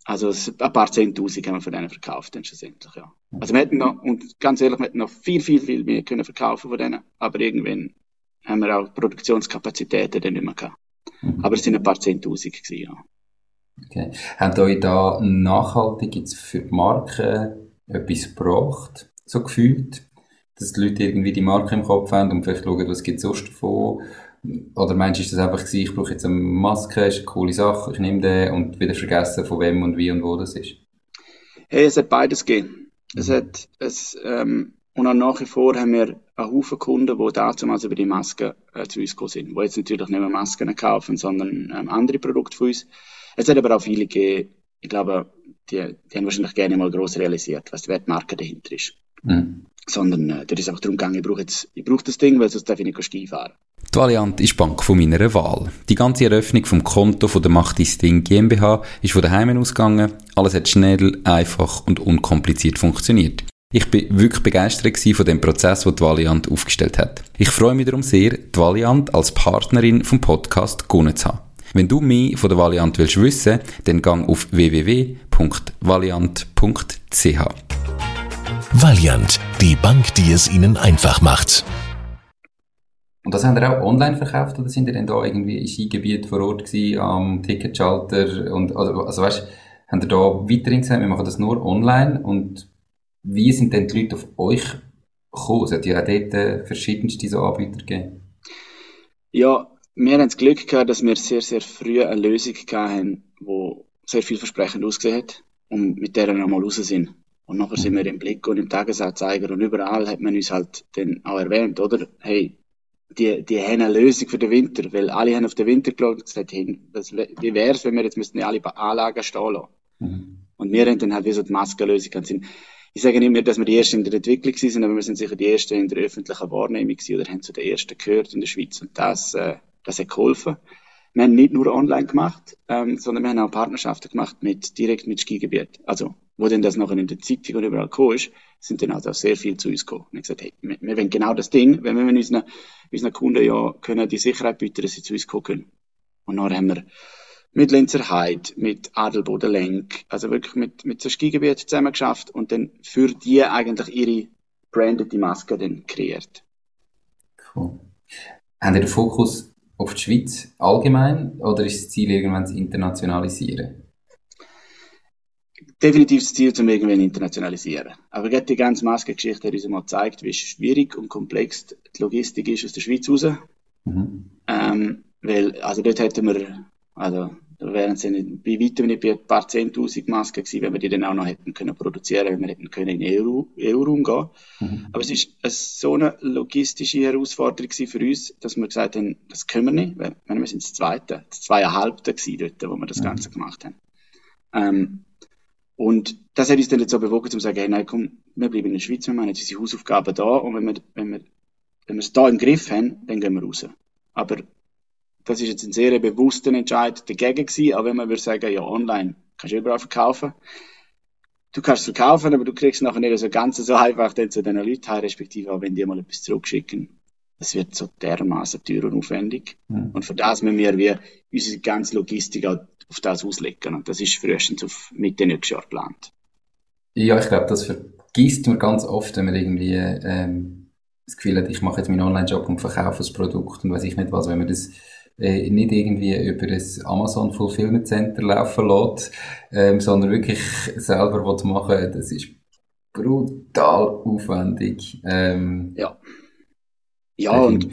also ein paar Zehntausend haben wir von denen verkauft, dann schlussendlich, ja. Also wir hätten noch, und ganz ehrlich, wir hätten noch viel, viel, viel mehr können verkaufen von denen, aber irgendwann haben wir auch Produktionskapazitäten dann nicht mehr gehabt. Mhm. Aber es sind ein paar Zehntausend gewesen, ja. Okay. Habt euch da nachhaltig jetzt für die Marke etwas gebracht, so gefühlt? Dass die Leute irgendwie die Marke im Kopf haben und vielleicht schauen, was gibt es sonst davon. Oder meinst du, ist das einfach gewesen, ich brauche jetzt eine Maske, ist eine coole Sache, ich nehme den und wieder vergessen, von wem und wie und wo das ist? Hey, es hat beides gegeben. Es hat, es, ähm, und auch nach wie vor haben wir einen Haufen Kunden, die damals über die Masken äh, zu uns gekommen sind, die jetzt natürlich nicht mehr Masken kaufen, sondern ähm, andere Produkte von uns. Es hat aber auch viele gegeben, ich glaube, die, die haben wahrscheinlich gerne mal gross realisiert, was die Wertmarke dahinter ist. Mhm. Sondern äh, da ist einfach darum gegangen, ich brauche, jetzt, ich brauche das Ding, weil sonst darf ich nicht Ski fahren. Die Valiant ist Bank von meiner Wahl. Die ganze Eröffnung vom Konto von der Macht Ding GmbH ist von daheim ausgegangen. Alles hat schnell, einfach und unkompliziert funktioniert. Ich bin wirklich begeistert von dem Prozess, den die Valiant aufgestellt hat. Ich freue mich darum sehr, die Valiant als Partnerin vom Podcast gewonnen zu haben. Wenn du mehr von der Valiant willst wissen, dann gang auf www.valiant.ch. Valiant, die Bank, die es Ihnen einfach macht. Und das haben ihr auch online verkauft oder sind ihr denn da irgendwie im Skigebiet vor Ort gewesen, am Ticketschalter und, also, also weißt, haben ihr da weiterhin gesagt, wir machen das nur online und wie sind denn die Leute auf euch gekommen? Es hat ja auch dort äh, verschiedenste so Anbieter gegeben. Ja, wir haben das Glück gehabt, dass wir sehr, sehr früh eine Lösung hatten, die sehr vielversprechend ausgesehen hat und mit der wir nochmal raus sind. Und nachher sind wir im Blick und im Tagesanzeiger und überall hat man uns halt dann auch erwähnt, oder? Hey, die, die haben eine Lösung für den Winter, weil alle haben auf den Winter geschaut und gesagt, hey, das, wie wäre es, wenn wir jetzt müssten alle Anlagen stehen lassen. Mhm. Und wir haben dann halt wie so die Maskenlösung sind. Ich sage nicht mehr, dass wir die Ersten in der Entwicklung sind, aber wir sind sicher die Ersten in der öffentlichen Wahrnehmung gewesen, oder haben zu den Ersten gehört in der Schweiz. Und das, äh, das hat geholfen. Wir haben nicht nur online gemacht, ähm, sondern wir haben auch Partnerschaften gemacht mit, direkt mit Skigebiet. Also, wo denn das nachher in der Zeitung und überall gekommen ist, sind dann also auch sehr viel zu uns gekommen. Und ich gesagt, hey, wir, wir wollen genau das Ding, wenn wir unseren, unseren Kunden ja können die Sicherheit bieten, dass sie zu uns kommen können. Und dann haben wir mit Linzer Heid, mit Adelboden Lenk, also wirklich mit, mit so Skigebiet zusammen geschafft und dann für die eigentlich ihre brandete Maske dann kreiert. Cool. Haben ihr den Fokus auf die Schweiz allgemein oder ist das Ziel irgendwann zu internationalisieren? Definitiv das Ziel, zum irgendwann internationalisieren. Aber gerade die ganze Maskengeschichte hat uns mal gezeigt, wie schwierig und komplex die Logistik ist aus der Schweiz raus. Mhm. Ähm, weil, also dort hätten wir, also da wären es bei weitem nicht bei ein paar Zehntausend Masken gewesen, wenn wir die dann auch noch hätten können produzieren, wenn wir hätten können in den EU-Raum gehen. Mhm. Aber es ist eine, so eine logistische Herausforderung für uns, dass wir gesagt haben, das können wir nicht, weil wir sind das Zweite, das Zweieinhalbte gewesen dort, wo wir das mhm. Ganze gemacht haben. Ähm, und das hat uns dann jetzt so bewogen, zu sagen, hey, nein, komm, wir bleiben in der Schweiz, wir machen jetzt unsere Hausaufgaben da und wenn wir, wenn wir, wenn wir es da im Griff haben, dann gehen wir raus. Aber das ist jetzt ein sehr bewusster Entscheid dagegen gewesen. Aber wenn man würde sagen, ja, online kannst du überall verkaufen. Du kannst es verkaufen, aber du kriegst nachher nicht so ganz so einfach dann zu den Leuten heim, respektive auch wenn die mal etwas zurückschicken. Das wird so dermaßen teuer und aufwendig. Mhm. Und für das müssen wir wie unsere ganze Logistik auch auf das auslegen. Und das ist frühestens auf Mitte nächstes Jahr geplant. Ja, ich glaube, das vergisst man ganz oft, wenn man irgendwie ähm, das Gefühl hat, ich mache jetzt meinen Online-Job und verkaufe das Produkt und weiß ich nicht was, wenn man das äh, nicht irgendwie über das Amazon Fulfillment Center laufen lässt, ähm, sondern wirklich selber was machen, das ist brutal aufwendig. Ähm, ja. Ja, und,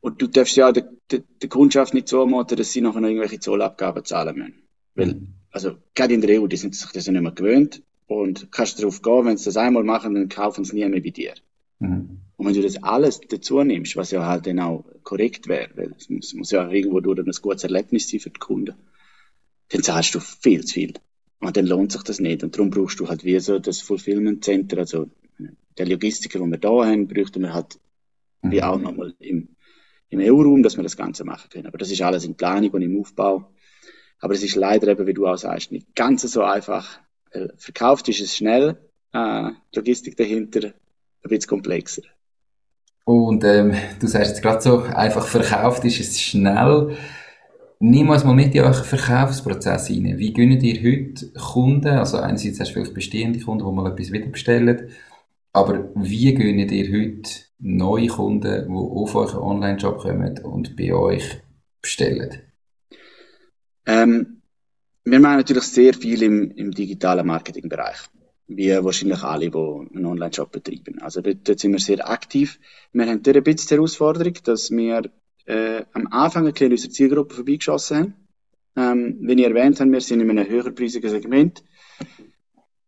und du darfst ja der, der, der Kundschaft nicht so machen, dass sie nachher noch irgendwelche Zollabgaben zahlen müssen. Weil, also, gerade in der EU, die sind sich das ja nicht mehr gewöhnt. Und kannst darauf gehen, wenn sie das einmal machen, dann kaufen sie nie mehr bei dir. Mhm. Und wenn du das alles dazu nimmst, was ja halt dann auch korrekt wäre, weil es muss, muss ja irgendwo durch ein gutes Erlebnis sein für die Kunden, dann zahlst du viel zu viel. Und dann lohnt sich das nicht. Und darum brauchst du halt wie so das Fulfillment Center, also der Logistiker, den wir da haben, bräuchten wir halt mhm. wie auch nochmal im, im EU-Raum, dass wir das Ganze machen können. Aber das ist alles in Planung und im Aufbau. Aber es ist leider eben, wie du auch sagst, nicht ganz so einfach. Verkauft ist es schnell, äh, Logistik dahinter ein bisschen komplexer. Und ähm, du sagst jetzt gerade so, einfach verkauft ist es schnell. Nimm uns mal mit in euren Verkaufsprozess rein. Wie gönnen ihr heute Kunden, also einerseits hast du vielleicht bestehende Kunden, die mal etwas wieder bestellen, aber wie gönnen ihr heute neue Kunden, die auf euren Online-Job kommen und bei euch bestellen? Ähm, wir machen natürlich sehr viel im, im digitalen Marketingbereich wie wahrscheinlich alle, die einen Online-Shop betreiben. Also dort, sind wir sehr aktiv. Wir haben dort ein bisschen die Herausforderung, dass wir äh, am Anfang ein bisschen unsere Zielgruppe vorbeigeschossen haben. Ähm, wie ich erwähnt habe, wir sind in einem höherpreisigen Segment.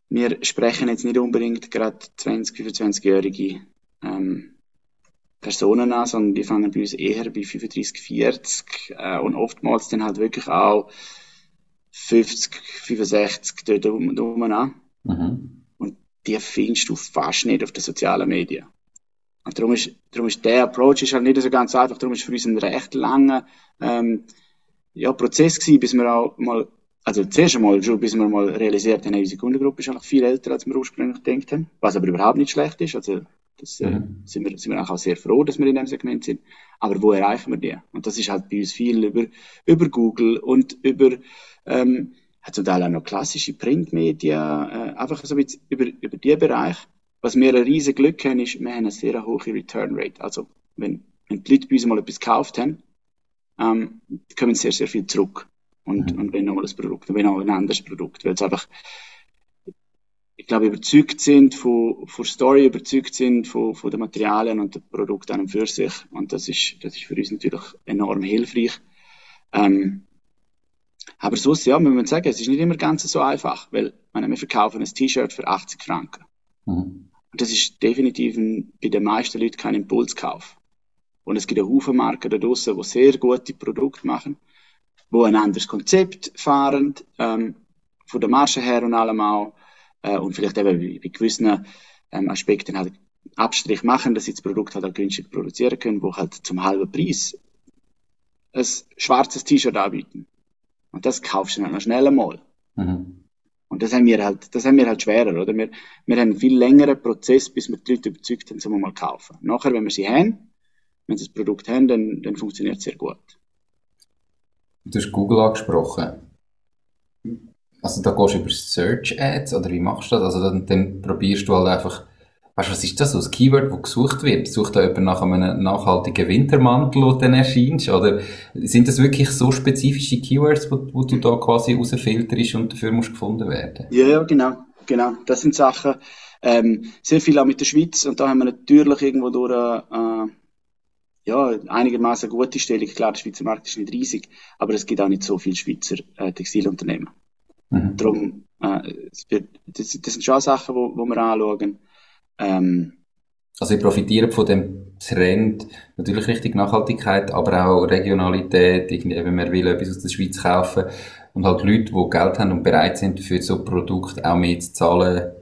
Wir sprechen jetzt nicht unbedingt gerade 20, 25-jährige ähm, Personen an, sondern die fangen bei uns eher bei 35, 40 äh, und oftmals dann halt wirklich auch 50, 65 dort oben an. Mhm. Und die findest du fast nicht auf den sozialen Medien. Und darum ist, darum ist der Approach ist halt nicht so ganz einfach. Darum ist für uns ein recht langer ähm, ja, Prozess gewesen, bis wir auch mal, also zuerst einmal schon, bis wir mal realisiert haben, unsere Kundengruppe ist eigentlich viel älter, als wir ursprünglich gedacht haben. Was aber überhaupt nicht schlecht ist. Also das äh, mhm. sind, wir, sind wir auch sehr froh, dass wir in dem Segment sind. Aber wo erreichen wir die? Und das ist halt bei uns viel über, über Google und über ähm, hat zum Teil auch noch klassische Printmedien, äh, einfach so über, über diesen Bereich. Was wir ein riesen Glück haben, ist, wir haben eine sehr hohe Return Rate. Also, wenn, wenn die Leute bei uns mal etwas gekauft haben, ähm, kommen sehr, sehr viel zurück. Und, mhm. und wenn nochmal ein Produkt, wenn auch ein anderes Produkt, weil es einfach, ich glaube, überzeugt sind von, von Story, überzeugt sind von, von den Materialien und dem Produkt an und für sich. Und das ist, das ist für uns natürlich enorm hilfreich. Ähm, aber sonst, ja, muss man sagen, es ist nicht immer ganz so einfach, weil meine, wir verkaufen ein T-Shirt für 80 Franken. Mhm. Und das ist definitiv ein, bei den meisten Leuten kein Impulskauf. Und es gibt einen Haufen Marken da draussen, die sehr gute Produkte machen, die ein anderes Konzept fahren, ähm, von der Marge her und allem auch, äh, und vielleicht eben bei, gewissen ähm, Aspekten halt Abstrich machen, dass sie das Produkt halt auch günstig produzieren können, wo halt zum halben Preis ein schwarzes T-Shirt anbieten. Und das kaufst du dann schnell einmal. Mhm. Und das haben wir halt, das haben wir halt schwerer, oder? Wir, wir haben einen viel längeren Prozess, bis wir die Leute überzeugt haben, zum mal kaufen. Nachher, wenn wir sie haben, wenn sie das Produkt haben, dann, dann funktioniert es sehr gut. Du hast Google angesprochen. Also da gehst du über Search Ads oder wie machst du das? Also dann, dann probierst du halt einfach Weißt du, was ist das, so ein Keyword, das gesucht wird? Sucht da jemand nach einem nachhaltigen Wintermantel, der dann erscheint? Oder sind das wirklich so spezifische Keywords, wo, wo du da quasi rausfilterst und dafür musst gefunden werden? Ja, ja, genau. Genau. Das sind Sachen, ähm, sehr viel auch mit der Schweiz und da haben wir natürlich irgendwo durch, äh, ja, einigermaßen gute Stellung. Klar, der Schweizer Markt ist nicht riesig, aber es gibt auch nicht so viele Schweizer äh, Textilunternehmen. Mhm. Darum, äh, wird, das, das, sind schon Sachen, wo, wo wir anschauen. Ähm, also ich profitiere von dem Trend, natürlich richtig Nachhaltigkeit, aber auch Regionalität, irgendwie eben, man will etwas aus der Schweiz kaufen und halt Leute, die Geld haben und bereit sind, für so ein Produkt auch mehr zu zahlen,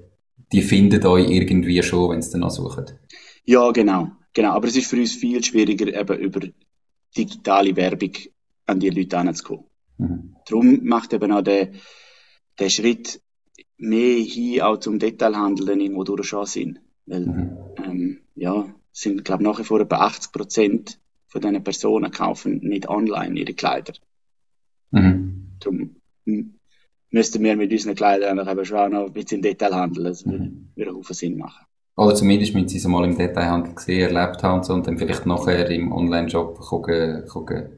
die finden euch irgendwie schon, wenn sie danach suchen. Ja, genau, genau. Aber es ist für uns viel schwieriger, eben über digitale Werbung an die Leute heranzukommen. Mhm. Darum macht eben auch der, der Schritt mehr hin auch zum Detailhandel dann irgendwo durch schon Sinn. Weil, mhm. ähm, ja, sind, glaube nach wie vor etwa 80 Prozent von diesen Personen kaufen nicht online ihre Kleider. Mhm. Darum müssten wir mit unseren Kleidern eben schon auch noch ein bisschen im Detailhandel. Das würde, mhm. würde einen Sinn machen. Oder zumindest müssen sie es mal im Detailhandel gesehen, erlebt haben und dann vielleicht nachher im Online-Shop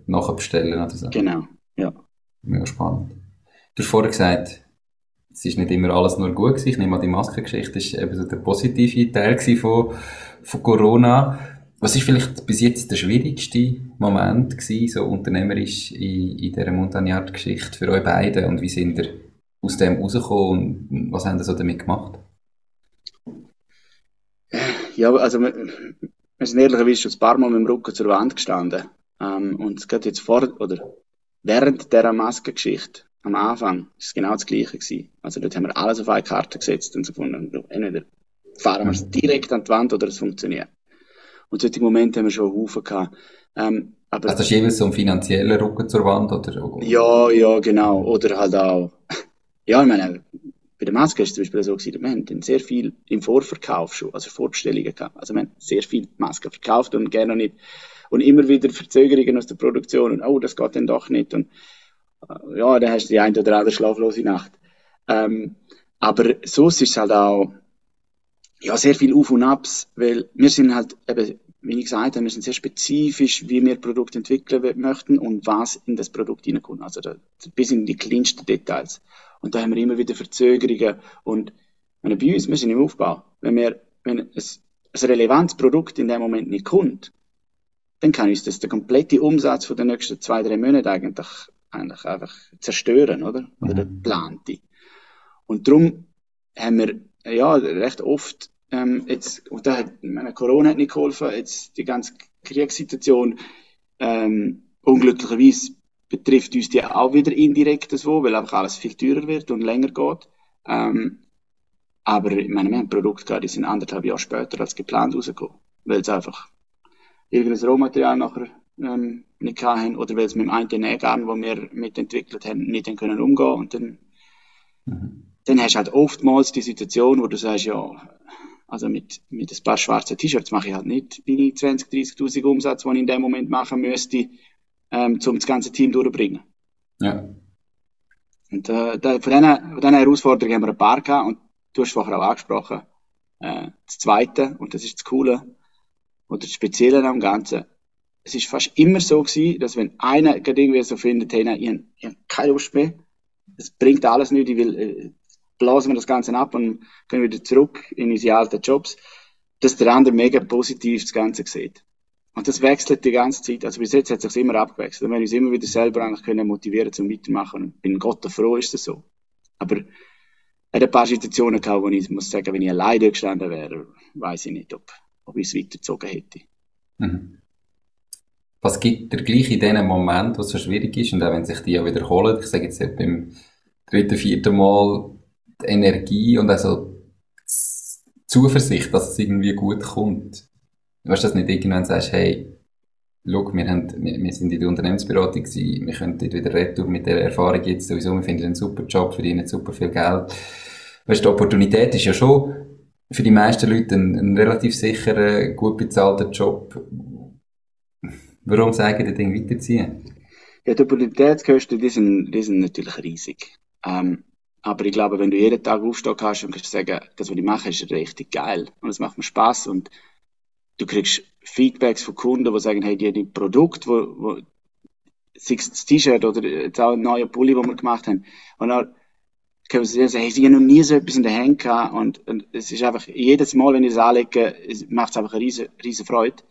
nachbestellen oder so. Genau, ja. Mega spannend. Du hast vorher gesagt, es ist nicht immer alles nur gut gewesen. Ich nehme an, die Maskengeschichte ist eben so der positive Teil von, von Corona. Was ist vielleicht bis jetzt der schwierigste Moment gewesen, so unternehmerisch in, in dieser Montagnard-Geschichte für euch beide und wie sind ihr aus dem rausgekommen und was haben ihr so damit gemacht? Ja, also wir, wir sind ehrlicherweise schon ein paar Mal mit dem Rücken zur Wand gestanden ähm, und gerade jetzt vor oder während dieser Maskengeschichte am Anfang ist es genau das Gleiche gewesen. Also dort haben wir alles auf eine Karte gesetzt und so gefunden, entweder fahren wir es direkt an die Wand oder es funktioniert. Und solche Momente haben wir schon Haufen gehabt. Ähm, aber also das ist jeweils so ein finanzieller Rücken zur Wand, oder? Ja, ja, genau. Oder halt auch, ja, ich meine, bei der Maske ist es zum Beispiel so gewesen, wir haben sehr viel im Vorverkauf schon, also Vorbestellungen gehabt. Also wir haben sehr viel Masken verkauft und gerne nicht, und immer wieder Verzögerungen aus der Produktion und, oh, das geht dann doch nicht und, ja, dann hast du die eine oder andere schlaflose Nacht. Ähm, aber so ist es halt auch, ja, sehr viel Auf und Abs, weil wir sind halt eben, wie ich gesagt habe, wir sind sehr spezifisch, wie wir Produkte entwickeln möchten und was in das Produkt hineinkommt. Also da, bis in die kleinsten Details. Und da haben wir immer wieder Verzögerungen und wenn bei uns, wir sind im Aufbau. Wenn wir, wenn es, ein relevantes Produkt in dem Moment nicht kommt, dann kann uns das der komplette Umsatz von den nächsten zwei, drei Monaten eigentlich eigentlich einfach zerstören, oder? Oder der mhm. geplante. Und darum haben wir, ja, recht oft, ähm, jetzt, und da hat, meine, Corona hat nicht geholfen, jetzt die ganze Kriegssituation, ähm, unglücklicherweise betrifft uns die auch wieder indirekt so, weil einfach alles viel teurer wird und länger geht. Ähm, aber ich meine, wir haben Produkte gehabt, die sind anderthalb Jahre später als geplant rausgekommen, weil es einfach irgendein Rohmaterial nachher ähm, nicht haben oder weil es mit dem einen Nähgarn, wo wir mitentwickelt haben, nicht haben können umgehen und dann, mhm. dann hast du halt oftmals die Situation, wo du sagst, ja, also mit, mit ein paar schwarzen T-Shirts mache ich halt nicht meine 20, 30.000 Umsatz, die ich in dem Moment machen müsste, ähm, um das ganze Team durchzubringen. Ja. Und äh, da, von diesen, von Herausforderungen haben wir ein paar gehabt und du hast vorher auch angesprochen, äh, das Zweite, und das ist das Coole, oder das Spezielle am Ganzen, es ist fast immer so gewesen, dass wenn einer gerade irgendwie so findet, hey, nein, ich, habe, ich keine Lust mehr, es bringt alles nicht, ich will, äh, blasen wir das Ganze ab und gehen wieder zurück in unsere alten Jobs, dass der andere mega positiv das Ganze sieht. Und das wechselt die ganze Zeit. Also bis jetzt hat es sich immer abgewechselt. Wir uns immer wieder selber eigentlich können motivieren zum Weitermachen. Und bin Gott froh, ist das so. Aber hat ein paar Situationen gehabt, wo ich muss sagen, wenn ich alleine gestanden wäre, weiß ich nicht, ob, ob ich es weitergezogen hätte. Mhm. Was gibt dir gleich in dem Moment, was so schwierig ist, und auch wenn sich die ja wiederholen, ich sage jetzt beim dritten, vierten Mal, die Energie und also die Zuversicht, dass es irgendwie gut kommt. Du weißt das nicht irgendwann sagst, hey, schau, wir, haben, wir, wir sind in der Unternehmensberatung gewesen, wir können dort wieder retour mit der Erfahrung jetzt sowieso, wir finden einen super Job, verdienen super viel Geld. Weißt, die Opportunität ist ja schon für die meisten Leute ein, ein relativ sicherer, gut bezahlter Job. Warum sagen die Dinge weiterziehen? Ja, die Opportunitätskosten, die sind, die sind natürlich riesig. Ähm, aber ich glaube, wenn du jeden Tag aufstehen kannst und kannst sagen, das, was ich mache, ist richtig geil und es macht mir Spaß und du kriegst Feedbacks von Kunden, die sagen, hey, die, die Produkt, wo, wo sei es das T-Shirt oder jetzt auch ein neuer Pulli, den wir gemacht haben, und dann können sie sagen, hey, sie haben noch nie so etwas in der Hand gehabt und, und es ist einfach, jedes Mal, wenn ich es anlege, macht es einfach eine riesen, riesen Freude.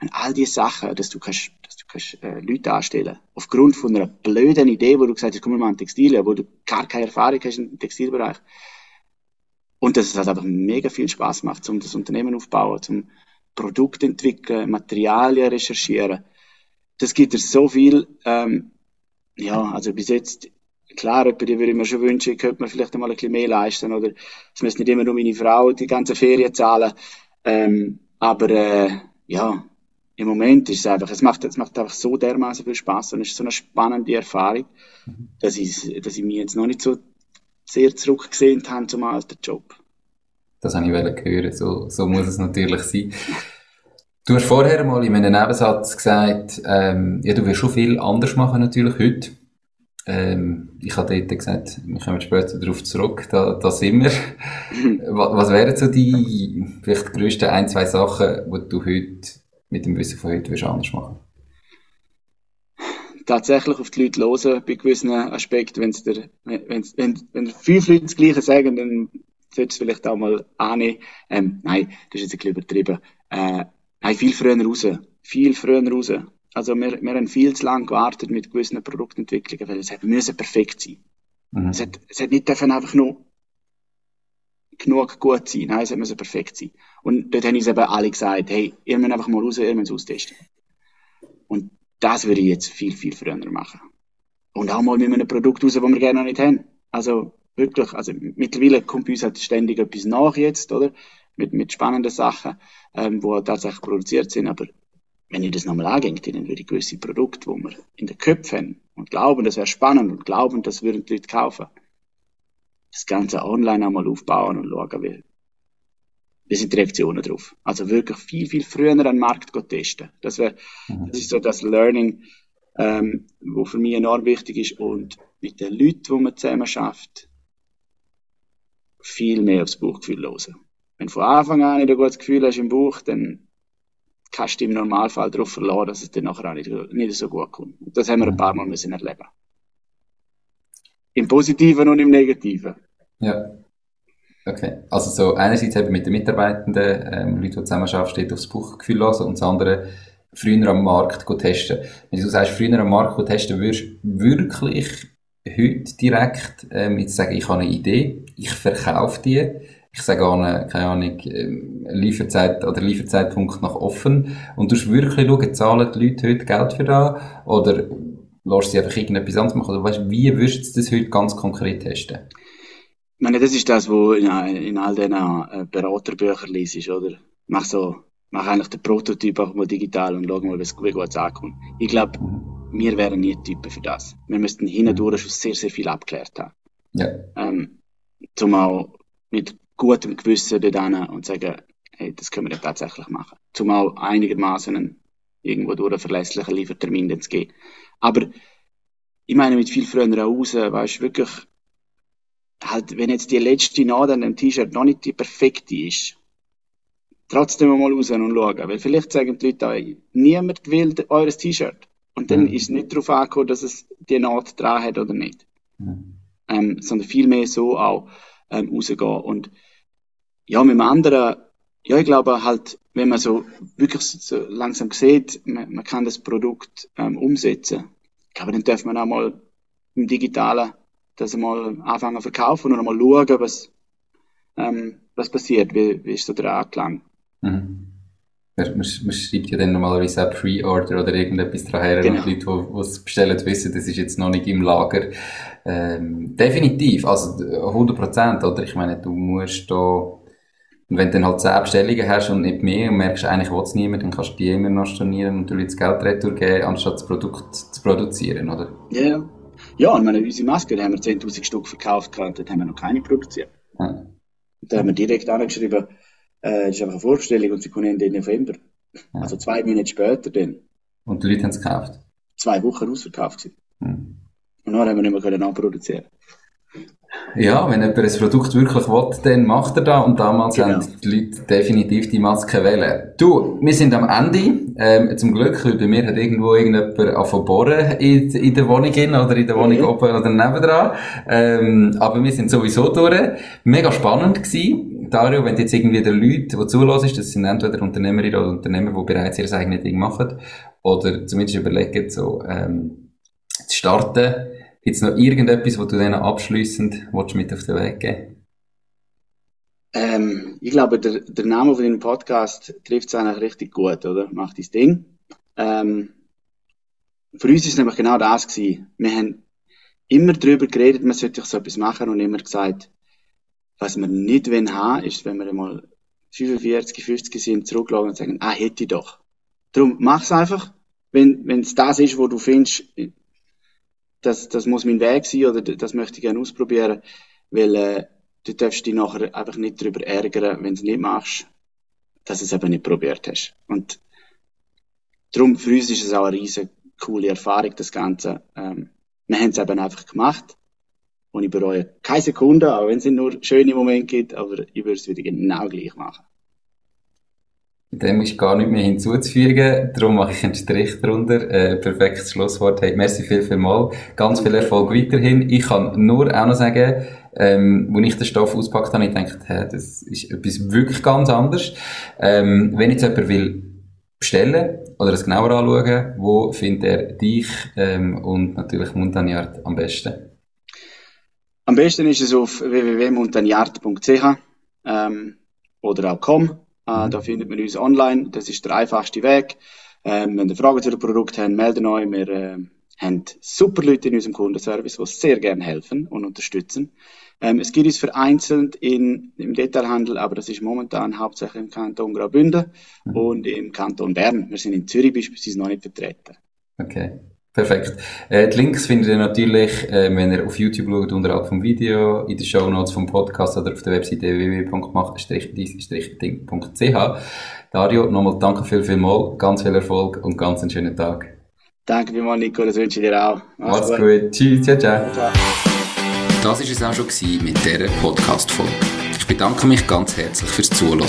Und all diese Sachen, dass du kannst, dass du kannst, äh, Leute anstellen. Aufgrund von einer blöden Idee, wo du gesagt hast, komm mal an Textilien, wo du gar keine Erfahrung hast im Textilbereich. Und dass es halt einfach mega viel Spaß macht, um das Unternehmen aufzubauen, zum Produkt entwickeln, Materialien recherchieren. Das gibt es so viel, ähm, ja, also bis jetzt, klar, die würde ich mir schon wünschen, ich könnte mir vielleicht einmal ein bisschen mehr leisten, oder es müsste nicht immer nur meine Frau die ganze Ferien zahlen, ähm, aber, äh, ja, im Moment ist es einfach, es macht, es macht einfach so dermaßen viel Spaß und es ist so eine spannende Erfahrung, mhm. dass ich, dass ich mich jetzt noch nicht so sehr zurückgesehen habe zum alten Job. Das habe ich hören. So, so muss es natürlich sein. Du hast vorher mal in einem Nebensatz gesagt, ähm, ja, du wirst schon viel anders machen natürlich heute. Ähm, ich habe dort gesagt, wir kommen später darauf zurück, da, da sind wir. was, was wären so die vielleicht grössten ein, zwei Sachen, die du heute mit dem Wissen von heute anders machen? Tatsächlich auf die Leute hören bei gewissen Aspekten. Wenn's der, wenn's, wenn, wenn fünf Leute das Gleiche sagen, dann sollte es vielleicht auch mal annehmen. Ähm, nein, das ist jetzt ein bisschen übertrieben. Äh, nein, viel früher raus. Viel früher raus. Also wir, wir haben viel zu lange gewartet mit gewissen Produktentwicklungen, weil es müssen perfekt sein. Mhm. Es, hat, es hat nicht einfach nur genug gut sein. Nein, es muss perfekt sein. Und dort haben uns eben alle gesagt, hey, ihr müsst einfach mal raus, ihr müsst austesten. Und das würde ich jetzt viel, viel früher machen. Und auch mal mit einem Produkt raus, das wir gerne noch nicht haben. Also wirklich, also mittlerweile kommt bei uns halt ständig etwas nach jetzt, oder? Mit, mit spannenden Sachen, ähm, die tatsächlich produziert sind. Aber wenn ich das nochmal angehe, dann würde ich gewisse Produkte, die wir in den Köpfen haben und glauben, das wäre spannend und glauben, das würden die Leute kaufen, das Ganze online einmal aufbauen und schauen, wie, wie sind die Reaktionen drauf. Also wirklich viel, viel früher an den Markt testen. Das, wär, mhm. das ist so das Learning, ähm, wo für mich enorm wichtig ist und mit den Leuten, die man zusammen schafft, viel mehr aufs Bauchgefühl hören. Wenn du von Anfang an nicht ein gutes Gefühl hast im Bauch, dann kannst du im Normalfall darauf verlassen, dass es dir nachher auch nicht, nicht so gut kommt. Das haben wir ein paar Mal müssen erleben. Im Positiven und im Negativen. Ja. Okay. Also so einerseits eben mit den Mitarbeitenden, ähm, Leute, die zusammenarbeiten, steht aufs Buchgefühl lassen und das andere früher am Markt testen. Wenn du sagst, früher am Markt testen, würdest du wirklich heute direkt ähm, jetzt sagen, ich habe eine Idee, ich verkaufe die, ich sage an, keine Ahnung, ähm, Lieferzeit oder Lieferzeitpunkt nach offen und du wirklich schauen, zahlen die Leute heute Geld für das oder lässt sie einfach irgendetwas anderes machen? Oder weißt, wie würdest du das heute ganz konkret testen? Ich meine, das ist das, was in, in all diesen äh, Beraterbüchern liest, oder? Mach so, mach eigentlich den Prototyp auch mal digital und schau mal, wie gut es ankommt. Ich glaube, wir wären nie Typen für das. Wir müssten hindurch schon sehr, sehr viel abgeklärt haben. Ja. Ähm, zum auch mit gutem Gewissen dort und sagen, hey, das können wir ja tatsächlich machen. Zum auch einigermaßen irgendwo durch einen verlässlichen Liefertermin zu gehen. Aber ich meine, mit viel früher raus, weißt du, wirklich, halt, wenn jetzt die letzte Nadel an dem T-Shirt noch nicht die perfekte ist, trotzdem mal raus und schauen. Weil vielleicht sagen die Leute auch, niemand will eures T-Shirt. Und dann mhm. ist es nicht darauf angekommen, dass es die Naht dran hat oder nicht. Mhm. Ähm, sondern vielmehr so auch ähm, rausgehen. Und ja, mit dem anderen, ja, ich glaube halt, wenn man so wirklich so langsam sieht, man, man kann das Produkt ähm, umsetzen, ich glaube, dann darf man auch mal im Digitalen das einmal anfangen zu verkaufen und einmal schauen, was, ähm, was passiert, wie, wie ist so der Anklang. Mhm. Man, man, schreibt ja dann normalerweise auch Pre-Order oder irgendetwas daher genau. und die Leute, die es bestellen, wissen, das ist jetzt noch nicht im Lager. Ähm, definitiv, also 100 Prozent, oder? Ich meine, du musst da und wenn du dann halt 10 Bestellungen hast und nicht mehr und merkst, eigentlich will es niemand, dann kannst du die immer noch stornieren und du das Geld retour geben, anstatt das Produkt zu produzieren, oder? Ja, yeah. ja. und meine, unsere Maske, da haben wir 10.000 Stück verkauft, dort haben wir noch keine produziert. Ja. Da haben wir direkt angeschrieben, äh, das ist einfach eine Vorstellung und sie kommen Ende November. Ja. Also zwei Monate später dann. Und die Leute haben es gekauft? Zwei Wochen ausverkauft. Hm. Und dann haben wir nicht mehr nachproduzieren ja, wenn jemand ein Produkt wirklich will, dann macht er das. Und damals genau. haben die Leute definitiv die Maske wählen. Du, wir sind am Ende. Ähm, zum Glück, weil bei mir hat irgendwo irgendjemand angefangen bohren in, in der Wohnung hin, oder in der Wohnung ja. oben oder nebendran. Ähm, aber wir sind sowieso durch. Mega spannend gewesen. Dario, wenn jetzt irgendwie der Leute, die zulassen, das sind entweder Unternehmerinnen oder Unternehmer, die bereits ihr eigenes Ding machen, oder zumindest überlegen, so, ähm, zu starten, Gibt es noch irgendetwas, was du denen abschliessend mit auf den Weg geben ähm, Ich glaube, der, der Name von deinem Podcast trifft es eigentlich richtig gut, oder? Mach dein Ding. Ähm, für uns ist es nämlich genau das gewesen. Wir haben immer darüber geredet, man sollte so etwas machen und immer gesagt, was wir nicht wollen haben, ist, wenn wir mal 45, 50 sind, zurücklagen und sagen, ah, hätte ich doch. Darum, mach's einfach. Wenn, es das ist, wo du findest, das, das muss mein Weg sein oder das möchte ich gerne ausprobieren, weil äh, du darfst dich nachher einfach nicht darüber ärgern, wenn du es nicht machst, dass du es eben nicht probiert hast. Und darum, für uns ist es auch eine riesige coole Erfahrung, das Ganze. Ähm, wir haben es eben einfach gemacht und ich bereue keine Sekunde, auch wenn es nur schöne Momente gibt, aber ich würde es wieder genau gleich machen. Dem ist gar nicht mehr hinzuzufügen. Darum mache ich einen Strich drunter. Äh, perfektes Schlusswort. Hey, merci viel, viel mal. Ganz viel Erfolg weiterhin. Ich kann nur auch noch sagen, ähm, als ich den Stoff auspackt habe, ich gedacht, hey, das ist etwas wirklich ganz anderes. Ähm, wenn jetzt jemand will bestellen oder es genauer anschauen, wo findet er dich ähm, und natürlich Montagnard am besten? Am besten ist es auf www.montagnard.ch ähm, oder auch com. Äh, da findet man uns online. Das ist der einfachste Weg. Ähm, wenn ihr Fragen zu dem Produkt habt, melden euch. Wir äh, haben super Leute in unserem Kundenservice, die sehr gerne helfen und unterstützen. Ähm, es gibt uns vereinzelt in, im Detailhandel, aber das ist momentan hauptsächlich im Kanton Graubünden mhm. und im Kanton Bern. Wir sind in Zürich beispielsweise noch nicht vertreten. Okay. Perfekt. Äh, die Links findet ihr natürlich, äh, wenn ihr auf YouTube schaut, unterhalb vom Video, in den Show Notes vom Podcast oder auf der Webseite www.mach-ding.ch. Dario, nochmal danke viel, viel mal, ganz viel Erfolg und ganz einen schönen Tag. Danke vielmals, Nico, das wünsche ich dir auch. Mach's, Mach's gut. gut. Tschüss, ciao, ciao. ciao. Das war es auch schon mit dieser Podcast-Folge. Ich bedanke mich ganz herzlich fürs Zuhören.